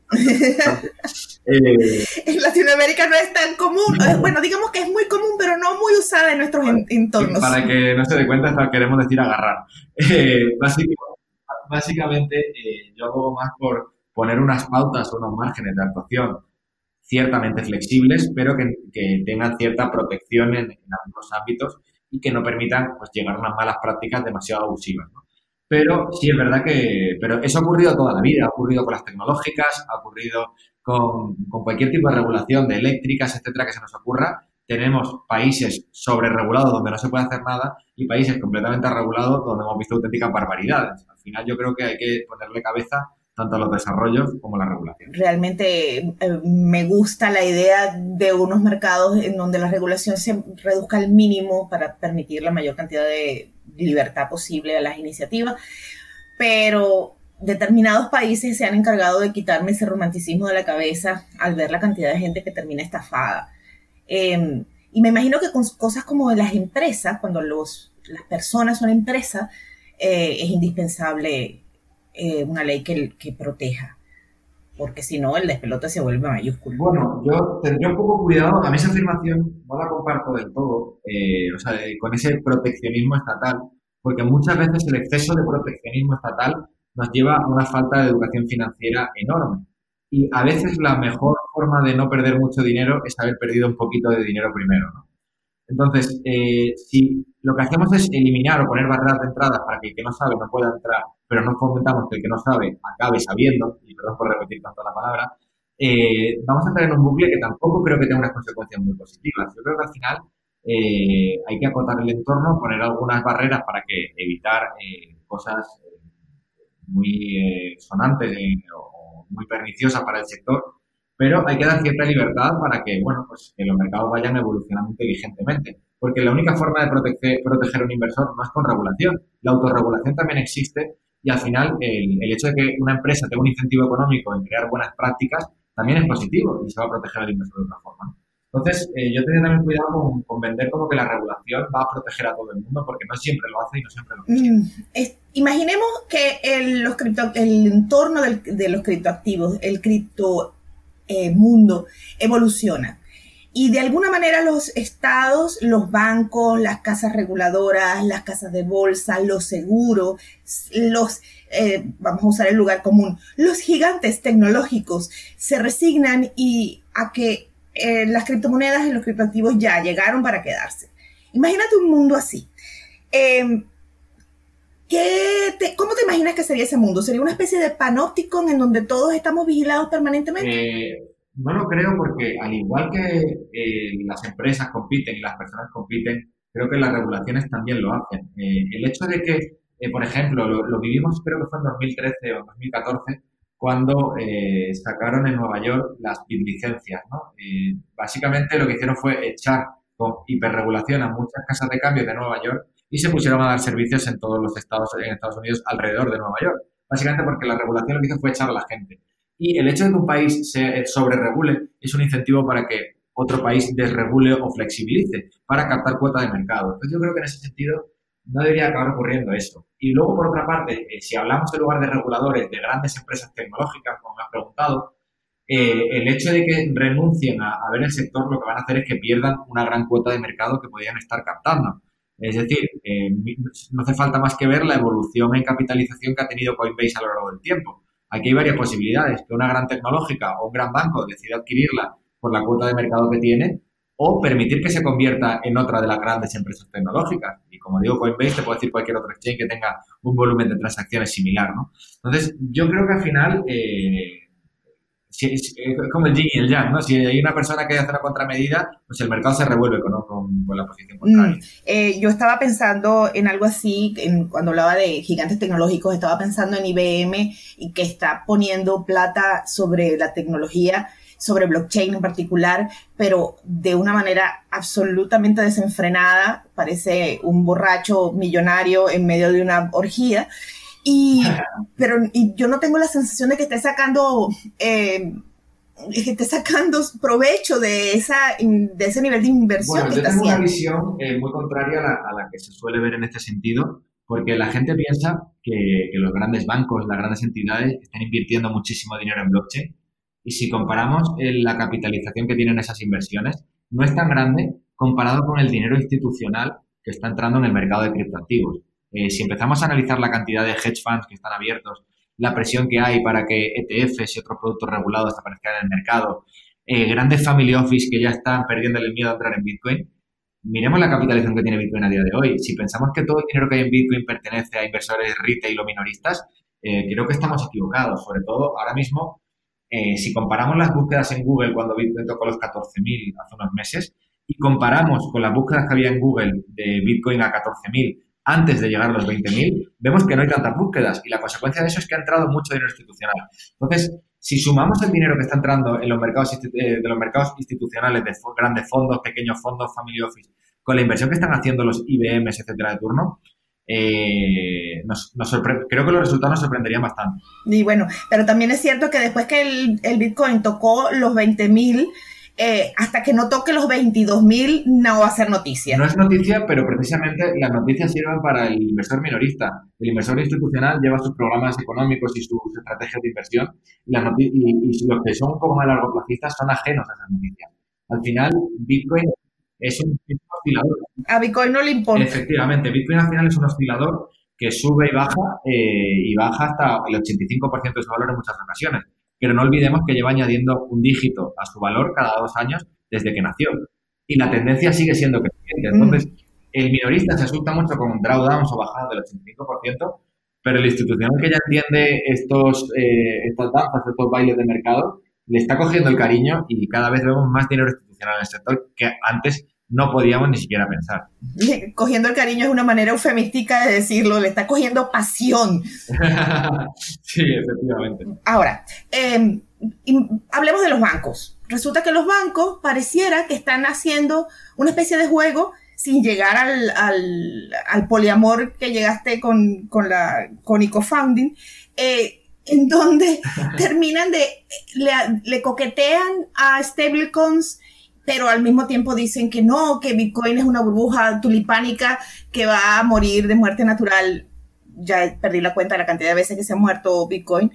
B: Eh, en Latinoamérica no es tan común, [LAUGHS] bueno, digamos que es muy común, pero no muy usada en nuestros entornos.
C: Para que no se dé cuenta, queremos decir agarrar. [LAUGHS] básicamente, yo hago más por poner unas pautas o unos márgenes de actuación ciertamente flexibles, pero que, que tengan cierta protección en, en algunos ámbitos y que no permitan pues, llegar a unas malas prácticas demasiado abusivas. ¿no? Pero sí es verdad que pero eso ha ocurrido toda la vida, ha ocurrido con las tecnológicas, ha ocurrido con, con cualquier tipo de regulación de eléctricas, etcétera, que se nos ocurra. Tenemos países sobreregulados donde no se puede hacer nada y países completamente regulados donde hemos visto auténticas barbaridades. Al final yo creo que hay que ponerle cabeza tanto los desarrollos como la regulación.
B: Realmente eh, me gusta la idea de unos mercados en donde la regulación se reduzca al mínimo para permitir la mayor cantidad de libertad posible a las iniciativas, pero determinados países se han encargado de quitarme ese romanticismo de la cabeza al ver la cantidad de gente que termina estafada. Em, y me imagino que con cosas como las empresas, cuando los, las personas son empresas, eh, es indispensable eh, una ley que, que proteja porque si no el despelote se vuelve mayúsculo.
C: Bueno, yo tendría un poco cuidado, a mí esa afirmación no la comparto del todo, eh, o sea, con ese proteccionismo estatal, porque muchas veces el exceso de proteccionismo estatal nos lleva a una falta de educación financiera enorme. Y a veces la mejor forma de no perder mucho dinero es haber perdido un poquito de dinero primero. ¿no? Entonces, eh, si lo que hacemos es eliminar o poner barreras de entrada para que el que no sabe no pueda entrar, pero no fomentamos que el que no sabe acabe sabiendo, y perdón por repetir tanto la palabra, eh, vamos a entrar en un bucle que tampoco creo que tenga unas consecuencias muy positivas. Yo creo que al final eh, hay que acotar el entorno, poner algunas barreras para que evitar cosas muy sonantes o muy perniciosas para el sector, pero hay que dar cierta libertad para que, bueno, pues que los mercados vayan evolucionando inteligentemente. Porque la única forma de proteger, proteger a un inversor no es con regulación. La autorregulación también existe y al final el, hecho de que una empresa tenga un incentivo económico en crear buenas prácticas también es positivo y se va a proteger al inversor de otra forma. Entonces, eh, yo tengo también cuidado con, vender como que la regulación va a proteger a todo el mundo, porque no siempre lo hace y no siempre lo hace.
B: Mm, imaginemos que el, los cripto, el entorno de los criptoactivos, el cripto eh, mundo evoluciona. Y de alguna manera los estados, los bancos, las casas reguladoras, las casas de bolsa, los seguros, los, eh, vamos a usar el lugar común, los gigantes tecnológicos se resignan y a que eh, las criptomonedas y los criptoactivos ya llegaron para quedarse. Imagínate un mundo así. Em, ¿Cómo te imaginas que sería ese mundo? ¿Sería una especie de panóptico en donde todos estamos vigilados permanentemente?
C: Eh, no lo creo porque al igual que eh, las empresas compiten y las personas compiten, creo que las regulaciones también lo hacen. Eh, el hecho de que, por ejemplo, lo, vivimos creo que fue en 2013 o 2014, cuando sacaron en Nueva York las licencias. ¿no? básicamente lo que hicieron fue echar con hiperregulación a muchas casas de cambio de Nueva York y se pusieron a dar servicios en todos los estados, en Estados Unidos alrededor de Nueva York. Básicamente porque la regulación lo que hizo fue echar a la gente. Y el hecho de que un país se sobreregule es un incentivo para que otro país desregule o flexibilice para captar cuota de mercado. Entonces yo creo que en ese sentido no debería acabar ocurriendo eso. Y luego, por otra parte, eh, si hablamos en lugar de reguladores de grandes empresas tecnológicas, como me has preguntado, eh, el hecho de que renuncien a, a, ver el sector lo que van a hacer es que pierdan una gran cuota de mercado que podrían estar captando. Es decir, eh, no hace falta más que ver la evolución en capitalización que ha tenido Coinbase a lo largo del tiempo. Aquí hay varias posibilidades, que una gran tecnológica o un gran banco decida adquirirla por la cuota de mercado que tiene o permitir que se convierta en otra de las grandes empresas tecnológicas. Y como digo, Coinbase te puede decir cualquier otro exchange que tenga un volumen de transacciones similar, ¿no? Entonces, yo creo que al final eh, es como el yin y el yang, ¿no? Si hay una persona que hace una contramedida, pues el mercado se revuelve con, con, la posición contraria. Mm,
B: eh, yo estaba pensando en algo así, cuando hablaba de gigantes tecnológicos, estaba pensando en IBM y que está poniendo plata sobre la tecnología, sobre blockchain en particular, pero de una manera absolutamente desenfrenada, parece un borracho millonario en medio de una orgía. Y, [LAUGHS] pero y yo no tengo la sensación de que esté sacando, eh, que esté sacando provecho de, esa, de ese nivel de inversión
C: bueno,
B: yo
C: tengo una visión eh, muy contraria a la, a la, que se suele ver en este sentido, porque la gente piensa que, que los grandes bancos, las grandes entidades están invirtiendo muchísimo dinero en blockchain. Y si comparamos eh, la capitalización que tienen esas inversiones, no es tan grande comparado con el dinero institucional que está entrando en el mercado de criptoactivos. Eh, si empezamos a analizar la cantidad de hedge funds que están abiertos, la presión que hay para que ETFs y otros productos regulados aparezcan en el mercado, eh, grandes family office que ya están perdiendo el miedo a entrar en Bitcoin, miremos la capitalización que tiene Bitcoin a día de hoy. Si pensamos que todo el dinero que hay en Bitcoin pertenece a inversores retail o minoristas, eh, creo que estamos equivocados. Sobre todo ahora mismo, si comparamos las búsquedas en Google cuando Bitcoin tocó los 14.000 hace unos meses y comparamos con las búsquedas que había en Google de Bitcoin a 14.000 antes de llegar a los 20.000, vemos que no hay tantas búsquedas y la consecuencia de eso es que ha entrado mucho dinero institucional. Entonces, si sumamos el dinero que está entrando en los mercados, eh, de los mercados institucionales de grandes fondos, pequeños fondos, family office, con la inversión que están haciendo los IBMs, etcétera, de turno, eh, creo que los resultados nos sorprenderían bastante.
B: Y bueno, pero también es cierto que después que el, el Bitcoin tocó los 20.000, eh, hasta que no toque los 22.000 no va a ser noticia.
C: No es noticia, pero precisamente las noticias sirven para el inversor minorista. El inversor institucional lleva sus programas económicos y sus estrategias de inversión y, y, los que son un poco más largoplacistas son ajenos a esas noticias. Al final, Bitcoin es un, oscilador.
B: A Bitcoin no le importa.
C: Efectivamente, Bitcoin al final es un oscilador que sube y baja eh, y baja hasta el 85% de su valor en muchas ocasiones pero no olvidemos que lleva añadiendo un dígito a su valor cada dos años desde que nació. Y la tendencia sigue siendo creciente. Mm. Entonces, el minorista se asusta mucho con drawdowns o bajadas del 85%, pero el institucional que ya entiende estos, eh, estas danzas, estos bailes de mercado, le está cogiendo el cariño y cada vez vemos más dinero institucional en el sector que antes no podíamos ni siquiera pensar. [LAUGHS]
B: Cogiendo el cariño es una manera eufemística de decirlo, le está cogiendo pasión. [LAUGHS]
C: sí, efectivamente.
B: Ahora, em, hablemos de los bancos. Resulta que los bancos pareciera que están haciendo una especie de juego sin llegar al, poliamor que llegaste con, con, la, con EcoFounding, eh, en donde [LAUGHS] terminan de, le, le coquetean a stablecoins pero al mismo tiempo dicen que no, que Bitcoin es una burbuja tulipánica que va a morir de muerte natural. Ya perdí la cuenta de la cantidad de veces que se ha muerto Bitcoin.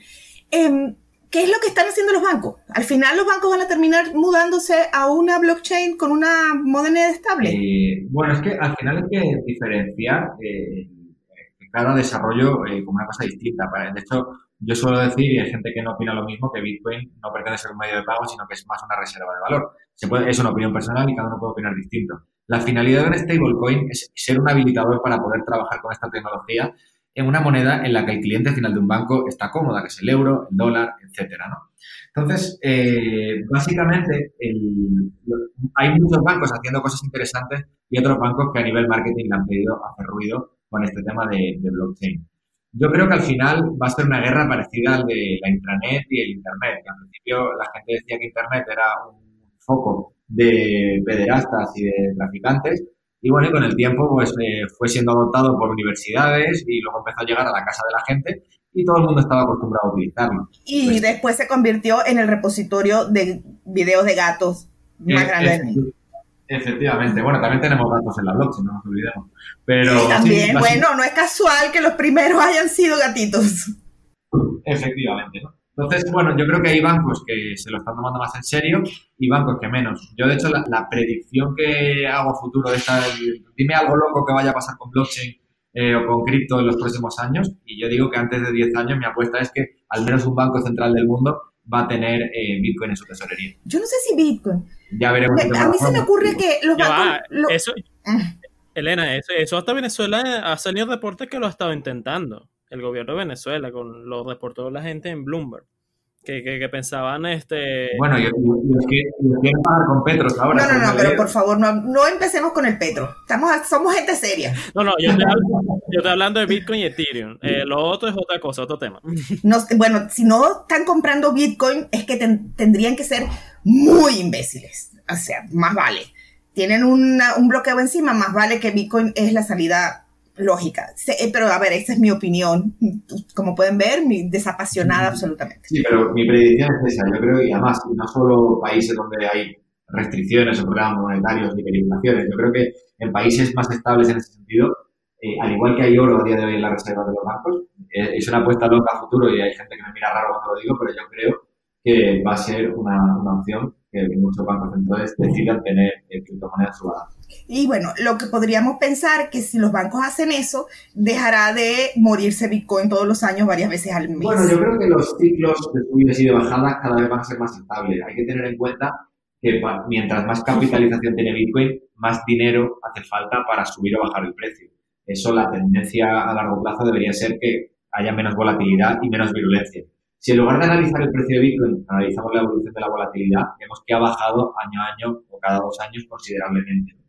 B: Em, ¿Qué es lo que están haciendo los bancos? Al final los bancos van a terminar mudándose a una blockchain con una moneda estable.
C: Eh, bueno, es que al final hay que diferenciar eh, cada desarrollo eh, como una cosa distinta. De hecho, yo suelo decir, y hay gente que no opina lo mismo, que Bitcoin no pertenece a un medio de pago, sino que es más una reserva de valor. Es una opinión personal y cada uno puede opinar distinto. La finalidad de un stablecoin es ser un habilitador para poder trabajar con esta tecnología en una moneda en la que el cliente final de un banco está cómoda, que es el euro, el dólar, etcétera, ¿no? Entonces, eh, básicamente, hay muchos bancos haciendo cosas interesantes y otros bancos que a nivel marketing le han pedido hacer ruido con este tema de blockchain. Yo creo que al final va a ser una guerra parecida al de la intranet y el internet. al principio la gente decía que internet era un foco de pederastas y de traficantes. Y bueno, y con el tiempo pues eh, fue siendo adoptado por universidades y luego empezó a llegar a la casa de la gente y todo el mundo estaba acostumbrado a utilizarlo.
B: Y pues después se convirtió en el repositorio de videos de gatos más grande del mundo.
C: Efectivamente. Bueno, también tenemos gatos en la blockchain, no nos olvidemos. Pero,
B: también, bueno, no es casual que los primeros hayan sido gatitos.
C: Efectivamente, ¿no? Entonces, bueno, yo creo que hay bancos que se lo están tomando más en serio y bancos que menos. Yo, de hecho, la, predicción que hago a futuro de esta, dime algo loco que vaya a pasar con blockchain eh, o con cripto en los próximos años, y yo digo que antes de 10 años mi apuesta es que al menos un banco central del mundo va a tener eh, Bitcoin en su tesorería.
B: Yo no sé si Bitcoin.
C: Ya veremos.
B: A mí se me ocurre que los
D: Eso, ah. Elena, eso, eso, hasta Venezuela ha salido reportes que lo ha estado intentando. El gobierno de Venezuela, con los reportó la gente en Bloomberg que, pensaban este
C: bueno y, que quieren pagar con Petros ahora
B: no no no pero por favor no, no empecemos con el Petro. Estamos somos gente seria.
D: No no yo estoy, hablando de Bitcoin y Ethereum. Eh, lo otro es otra cosa otro tema.
B: No, bueno si no están comprando Bitcoin es que tendrían que ser muy imbéciles. O sea más vale. Tienen un bloqueo encima más vale que Bitcoin es la salida lógica. Eh, pero a ver, esta es mi opinión. Como pueden ver, mi desapasionada absolutamente.
C: Sí, pero mi predicción es esa. Yo creo, y además, no solo países donde hay restricciones o programas monetarios y hiperinflaciones, yo creo que en países más estables en ese sentido, eh, al igual que hay oro a día de hoy en la reserva de los bancos, eh, es una apuesta loca a futuro y hay gente que me mira raro cuando lo digo, pero yo creo que va a ser una, una opción que muchos bancos centrales decidan tener criptomonedas en su balance.
B: Y bueno, lo que podríamos pensar que si los bancos hacen eso, dejará de morirse Bitcoin todos los años varias veces al mes.
C: Bueno, yo creo que los ciclos de subidas y de bajadas cada vez van a ser más estables. Hay que tener en cuenta que mientras más capitalización tiene Bitcoin, más dinero hace falta para subir o bajar el precio. Eso, la tendencia a largo plazo debería ser que haya menos volatilidad y menos virulencia. Si en lugar de analizar el precio de Bitcoin, analizamos la evolución de la volatilidad, vemos que ha bajado año a año o cada dos años considerablemente.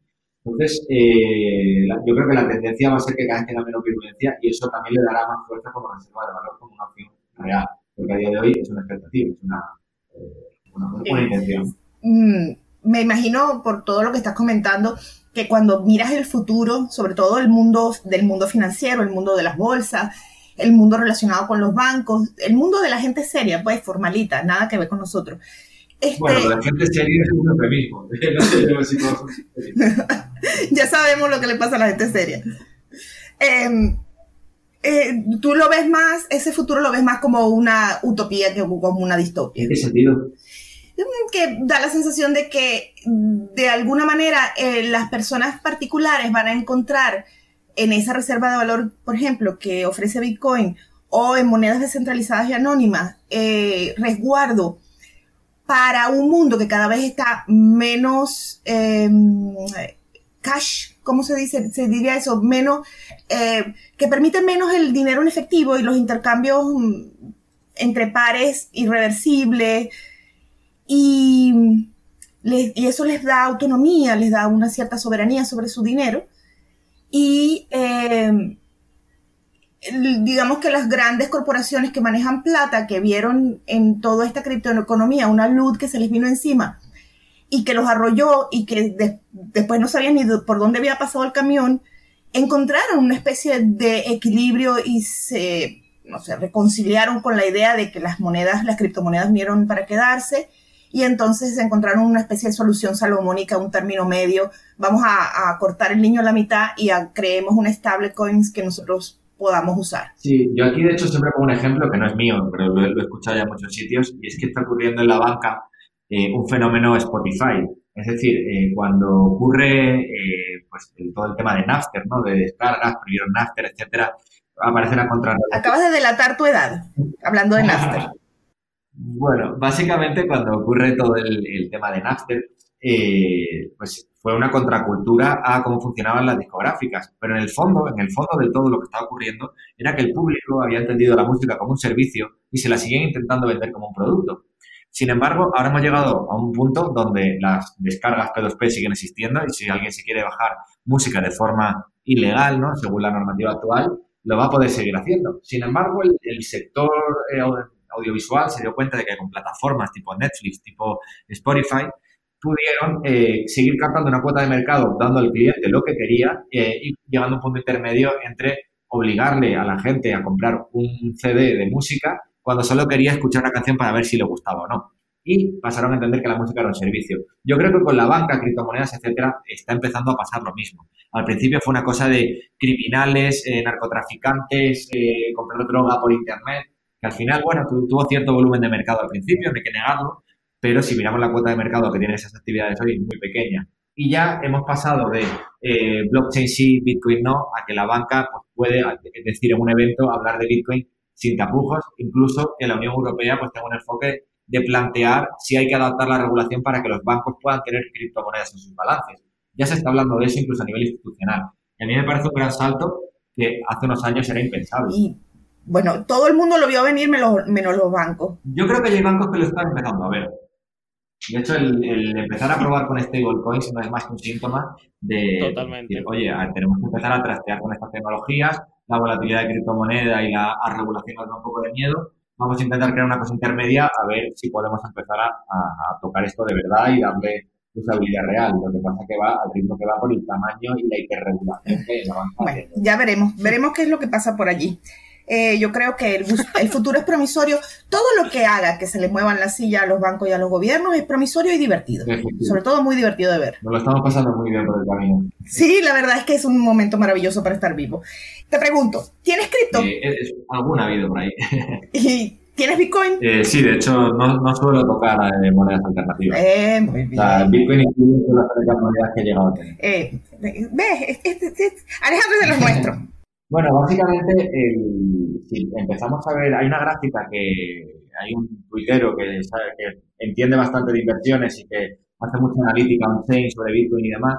C: Entonces, eh, yo creo que la tendencia va a ser que cada vez tenga menos virulencia y eso también le dará más fuerza como reserva de valor, como una opción real. Porque a día de hoy es una expectativa, es una, eh, una, intención.
B: Mm, me imagino, por todo lo que estás comentando, que cuando miras el futuro, sobre todo el mundo del mundo financiero, el mundo de las bolsas, el mundo relacionado con los bancos, el mundo de la gente seria, pues formalita, nada que ver con nosotros.
C: Este... Bueno, la gente seria es un eufemismo. [LAUGHS] [LAUGHS]
B: ya sabemos lo que le pasa a la gente seria. Em, eh, tú lo ves más, ese futuro lo ves más como una utopía que como una distopia.
C: ¿En qué sentido?
B: Que da la sensación de que de alguna manera eh, las personas particulares van a encontrar en esa reserva de valor, por ejemplo, que ofrece Bitcoin o en monedas descentralizadas y anónimas, eh, resguardo para un mundo que cada vez está menos em, cash, ¿cómo se dice? Se diría eso, menos, eh, que permite menos el dinero en efectivo y los intercambios mm, entre pares irreversibles y, y eso les da autonomía, les da una cierta soberanía sobre su dinero y em, digamos que las grandes corporaciones que manejan plata, que vieron en toda esta criptoeconomía una luz que se les vino encima y que los arrolló y que después no sabían ni por dónde había pasado el camión, encontraron una especie de equilibrio y se, no sé, reconciliaron con la idea de que las monedas, las criptomonedas vinieron para quedarse y entonces encontraron una especie de solución salomónica, un término medio. Vamos a, cortar el niño a la mitad y creemos un stablecoins que nosotros podamos usar.
C: Sí, yo aquí de hecho siempre pongo un ejemplo que no es mío, pero lo, he escuchado ya en muchos sitios, y es que está ocurriendo en la banca eh, un fenómeno Spotify. Es decir, eh, cuando ocurre eh, pues, todo el tema de Napster, ¿no? de descargas, primero Napster, etcétera, aparece la contra.
B: Acabas de delatar tu edad, hablando de Napster.
C: bueno, básicamente cuando ocurre todo el, tema de Napster, pues fue una contracultura a cómo funcionaban las discográficas. Pero en el fondo, en el fondo de todo lo que estaba ocurriendo, era que el público había entendido la música como un servicio y se la siguen intentando vender como un producto. Sin embargo, ahora hemos llegado a un punto donde las descargas P2P siguen existiendo y si alguien se quiere bajar música de forma ilegal, ¿no? según la normativa actual, lo va a poder seguir haciendo. Sin embargo, el, sector eh, audiovisual se dio cuenta de que con plataformas tipo Netflix, tipo Spotify, pudieron eh, seguir captando una cuota de mercado, dando al cliente lo que quería eh, y llegando a un punto intermedio entre obligarle a la gente a comprar un CD de música cuando solo quería escuchar una canción para ver si le gustaba o no. Y pasaron a entender que la música era un servicio. Yo creo que con la banca, criptomonedas, etcétera, está empezando a pasar lo mismo. Al principio fue una cosa de criminales, eh, narcotraficantes, comprar droga por internet, que al final, bueno, tuvo cierto volumen de mercado al principio, no hay que negarlo, pero si miramos la cuota de mercado que tienen esas actividades hoy es muy pequeña. Y ya hemos pasado de eh, blockchain sí, Bitcoin no, a que la banca pues, puede decir en un evento hablar de Bitcoin sin tapujos, incluso que la Unión Europea pues tenga un enfoque de plantear si hay que adaptar la regulación para que los bancos puedan tener criptomonedas en sus balances. Ya se está hablando de eso incluso a nivel institucional. Y a mí me parece un gran salto que hace unos años era impensable.
B: Y, bueno, todo el mundo lo vio venir menos, los bancos.
C: Yo creo que hay bancos que lo están empezando a ver. De hecho, el, empezar a probar con stablecoins no es más que un síntoma de,
D: Totalmente.
C: oye, tenemos que empezar a trastear con estas tecnologías, la volatilidad de criptomoneda y la regulación nos da un poco de miedo. Vamos a intentar crear una cosa intermedia a ver si podemos empezar a, tocar esto de verdad y darle usabilidad real. Lo que pasa es que va al ritmo que va por el tamaño y la hiperregulación que
B: Bueno, ya veremos, veremos qué es lo que pasa por allí. Eh, yo creo que el, futuro es promisorio. Todo lo que haga que se le muevan la silla a los bancos y a los gobiernos es promisorio y divertido. Sobre todo muy divertido de ver.
C: Nos lo estamos pasando muy bien por el camino.
B: Sí, la verdad es que es un momento maravilloso para estar vivo. Te pregunto, ¿tienes cripto?
C: Eh, alguna ha habido por ahí. [LAUGHS]
B: ¿Y tienes Bitcoin?
C: Eh, sí, de hecho no, no suelo tocar eh, monedas alternativas.
B: Eh, muy bien.
C: O sea, Bitcoin incluye las monedas que he llegado a tener.
B: Eh, ¿Ves? Este, este, Alejandro es de los nuestros. [LAUGHS]
C: Bueno, básicamente, si empezamos a ver, hay una gráfica que hay un tuitero que, que entiende bastante de inversiones y que hace mucha analítica on-chain sobre Bitcoin y demás.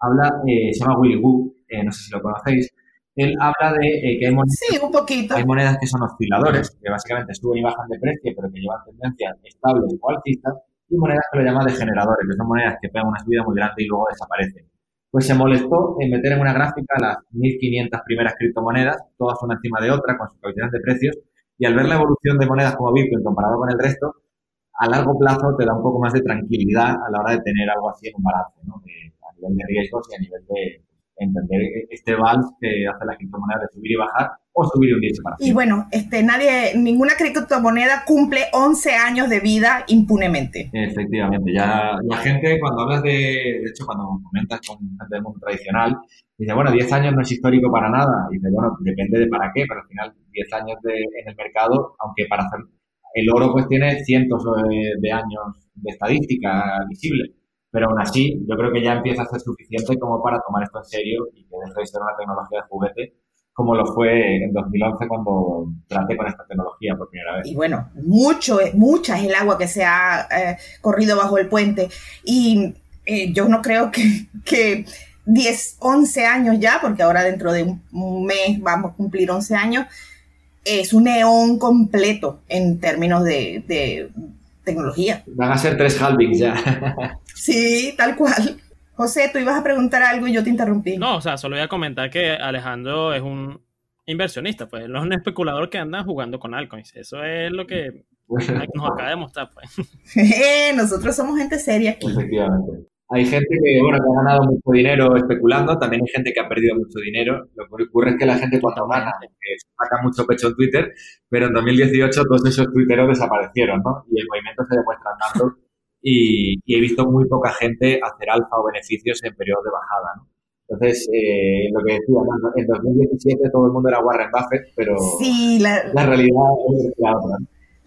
C: Habla, eh, se llama Will Wu, eh, no sé si lo conocéis. Él habla de eh, que hay monedas,
B: sí, un poquito.
C: hay monedas que son osciladores, que básicamente suben y bajan de precio, pero que llevan tendencias estables o alcistas, y monedas que lo llama degeneradores, que son monedas que pegan una subida muy grande y luego desaparecen. Pues se molestó en meter en una gráfica las 1.500 primeras criptomonedas, todas una encima de otra, con sus coeficientes de precios, y al ver la evolución de monedas como Bitcoin comparado con el resto, a largo plazo te da un poco más de tranquilidad a la hora de tener algo así en un balance, ¿no? a nivel de riesgos y a nivel de entender este vals que hace la criptomoneda de subir y bajar o subir y hundirse para
B: Y bueno, este, nadie, ninguna criptomoneda cumple 11 años de vida impunemente.
C: Efectivamente, ya la gente cuando hablas de, de hecho cuando comentas con gente del mundo tradicional, dice, bueno, 10 años no es histórico para nada. Y dice, bueno, depende de para qué, pero al final 10 años de, en el mercado, aunque para hacer el oro pues tiene cientos de, años de estadística visible, pero aún así yo creo que ya empieza a ser suficiente como para tomar esto en serio y que deje de ser una tecnología de juguete como lo fue en 2011 cuando traté con esta tecnología por primera vez.
B: Y bueno, mucho, mucha es el agua que se ha eh, corrido bajo el puente y eh, yo no creo que, que 10, 11 años ya, porque ahora dentro de un mes vamos a cumplir 11 años, es un neón completo en términos de, tecnología.
C: Van a ser tres halvings ya. [LAUGHS]
B: sí, tal cual. José, tú ibas a preguntar algo y yo te interrumpí.
D: No, o sea, solo voy a comentar que Alejandro es un inversionista, pues, no es un especulador que anda jugando con altcoins. Eso es lo que nos acaba de mostrar, pues. [LAUGHS]
B: Nosotros somos gente seria aquí.
C: Efectivamente. Hay gente que, bueno, que ha ganado mucho dinero especulando, también hay gente que ha perdido mucho dinero. Lo que ocurre es que la gente cuando gana eh, saca mucho pecho en Twitter, pero en 2018 todos esos twitteros desaparecieron, ¿no? Y el movimiento se demuestra andando y, he visto muy poca gente hacer alfa o beneficios en periodos de bajada, ¿no? Entonces, eh, lo que decía, en 2017 todo el mundo era Warren Buffett, pero
B: sí, la,
C: la realidad es la otra.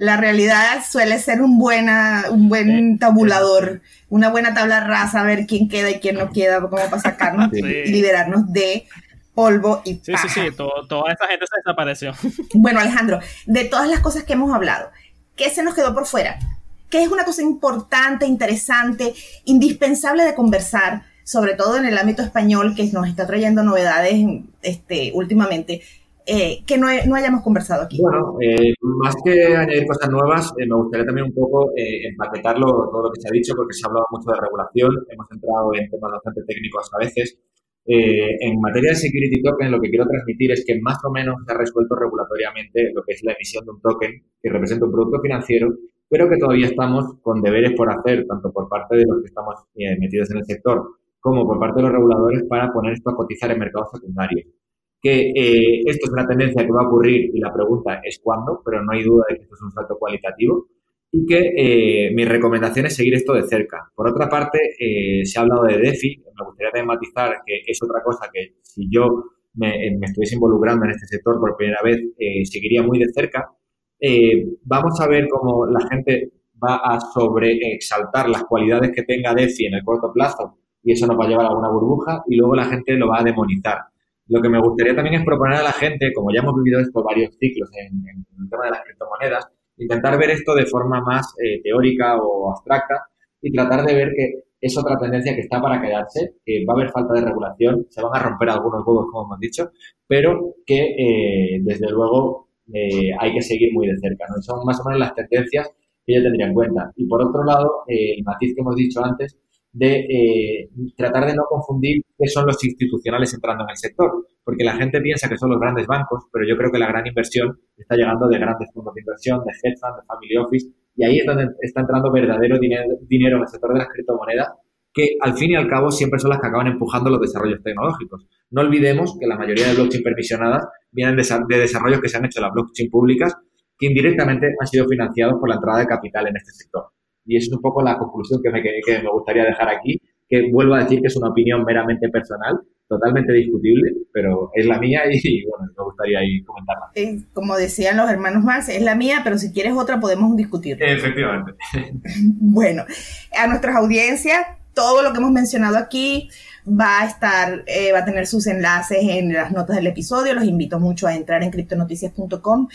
B: La realidad suele ser un, buena, un buen tabulador, una buena tabla rasa, ver quién queda y quién no queda, cómo para sacarnos y liberarnos de polvo y
D: Sí, sí, sí, toda esa gente se desapareció. [LAUGHS]
B: Bueno, Alejandro, de todas las cosas que hemos hablado, ¿qué se nos quedó por fuera? ¿Qué es una cosa importante, interesante, indispensable de conversar, sobre todo en el ámbito español que nos está trayendo novedades este, últimamente? Eh, que no, no, hayamos conversado aquí?
C: Bueno, eh, más que añadir cosas nuevas, eh, me gustaría también un poco empaquetarlo todo lo que se ha dicho, porque se ha hablado mucho de regulación, hemos entrado en temas bastante técnicos a veces. en materia de security token, lo que quiero transmitir es que más o menos se ha resuelto regulatoriamente lo que es la emisión de un token que representa un producto financiero, pero que todavía estamos con deberes por hacer, tanto por parte de los que estamos metidos en el sector como por parte de los reguladores para poner esto a cotizar en mercados secundarios que eh, esto es una tendencia que va a ocurrir y la pregunta es cuándo, pero no hay duda de que esto es un salto cualitativo y que eh, mi recomendación es seguir esto de cerca. Por otra parte, eh, se ha hablado de DeFi, me gustaría matizar que es otra cosa que si yo me, estuviese involucrando en este sector por primera vez, seguiría muy de cerca. vamos a ver cómo la gente va a sobreexaltar las cualidades que tenga DeFi en el corto plazo y eso nos va a llevar a una burbuja y luego la gente lo va a demonizar. Lo que me gustaría también es proponer a la gente, como ya hemos vivido esto varios ciclos en, el tema de las criptomonedas, intentar ver esto de forma más eh, teórica o abstracta y tratar de ver que es otra tendencia que está para quedarse, que va a haber falta de regulación, se van a romper algunos huevos, como hemos dicho, pero que eh, desde luego eh, hay que seguir muy de cerca. ¿no? Son más o menos las tendencias que yo tendría en cuenta. Y por otro lado, el matiz que hemos dicho antes, de eh, tratar de no confundir qué son los institucionales entrando en el sector, porque la gente piensa que son los grandes bancos, pero yo creo que la gran inversión está llegando de grandes fondos de inversión, de hedge funds, de family office, y ahí es donde está entrando verdadero dinero, dinero en el sector de las criptomonedas, que al fin y al cabo siempre son las que acaban empujando los desarrollos tecnológicos. No olvidemos que la mayoría de blockchain permisionadas vienen de, de desarrollos que se han hecho en las blockchain públicas, que indirectamente han sido financiados por la entrada de capital en este sector. Y es un poco la conclusión que me, que me gustaría dejar aquí, que vuelvo a decir que es una opinión meramente personal, totalmente discutible, pero es la mía y, bueno, me gustaría ahí comentarla.
B: como decían los hermanos Marx, es la mía, pero si quieres otra podemos discutir.
C: Efectivamente. [LAUGHS]
B: bueno, a nuestras audiencias, todo lo que hemos mencionado aquí va a estar, eh, va a tener sus enlaces en las notas del episodio. Los invito mucho a entrar en criptonoticias.com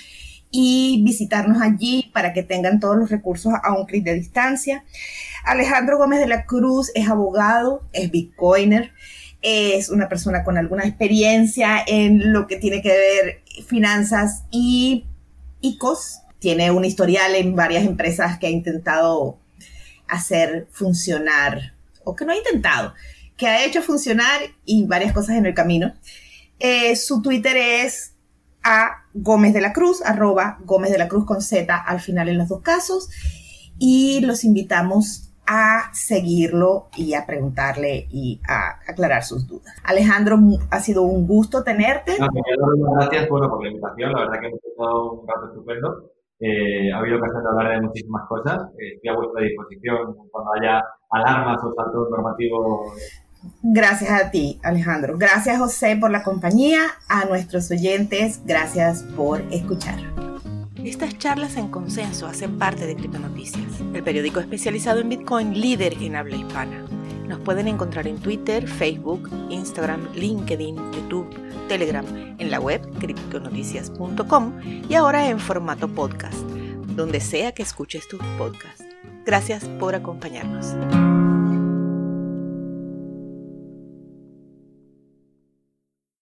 B: y visitarnos allí para que tengan todos los recursos a un clic de distancia. Alejandro Gómez de la Cruz es abogado, es bitcoiner, es una persona con alguna experiencia en lo que tiene que ver finanzas y ICOs. Tiene un historial en varias empresas que ha intentado hacer funcionar, o que no ha intentado, que ha hecho funcionar y varias cosas en el camino. Eh, su Twitter es a Gómez de la Cruz, arroba Gómez de la Cruz con Z al final en los dos casos. Y los invitamos a seguirlo y a preguntarle y a aclarar sus dudas. Alejandro, ha sido un gusto tenerte.
C: gracias por, la invitación, la verdad que hemos estado un rato estupendo. Eh, ha habido ocasión de hablar de muchísimas cosas. Eh, estoy a vuestra disposición cuando haya alarmas o saltos normativos
B: Gracias a ti, Alejandro. Gracias, José, por la compañía. A nuestros oyentes, gracias por escuchar.
A: Estas charlas en consenso hacen parte de Criptonoticias, el periódico especializado en Bitcoin líder en habla hispana. Nos pueden encontrar en Twitter, Facebook, Instagram, LinkedIn, YouTube, Telegram, en la web criptonoticias.com y ahora en formato podcast, donde sea que escuches tu podcast. Gracias por acompañarnos.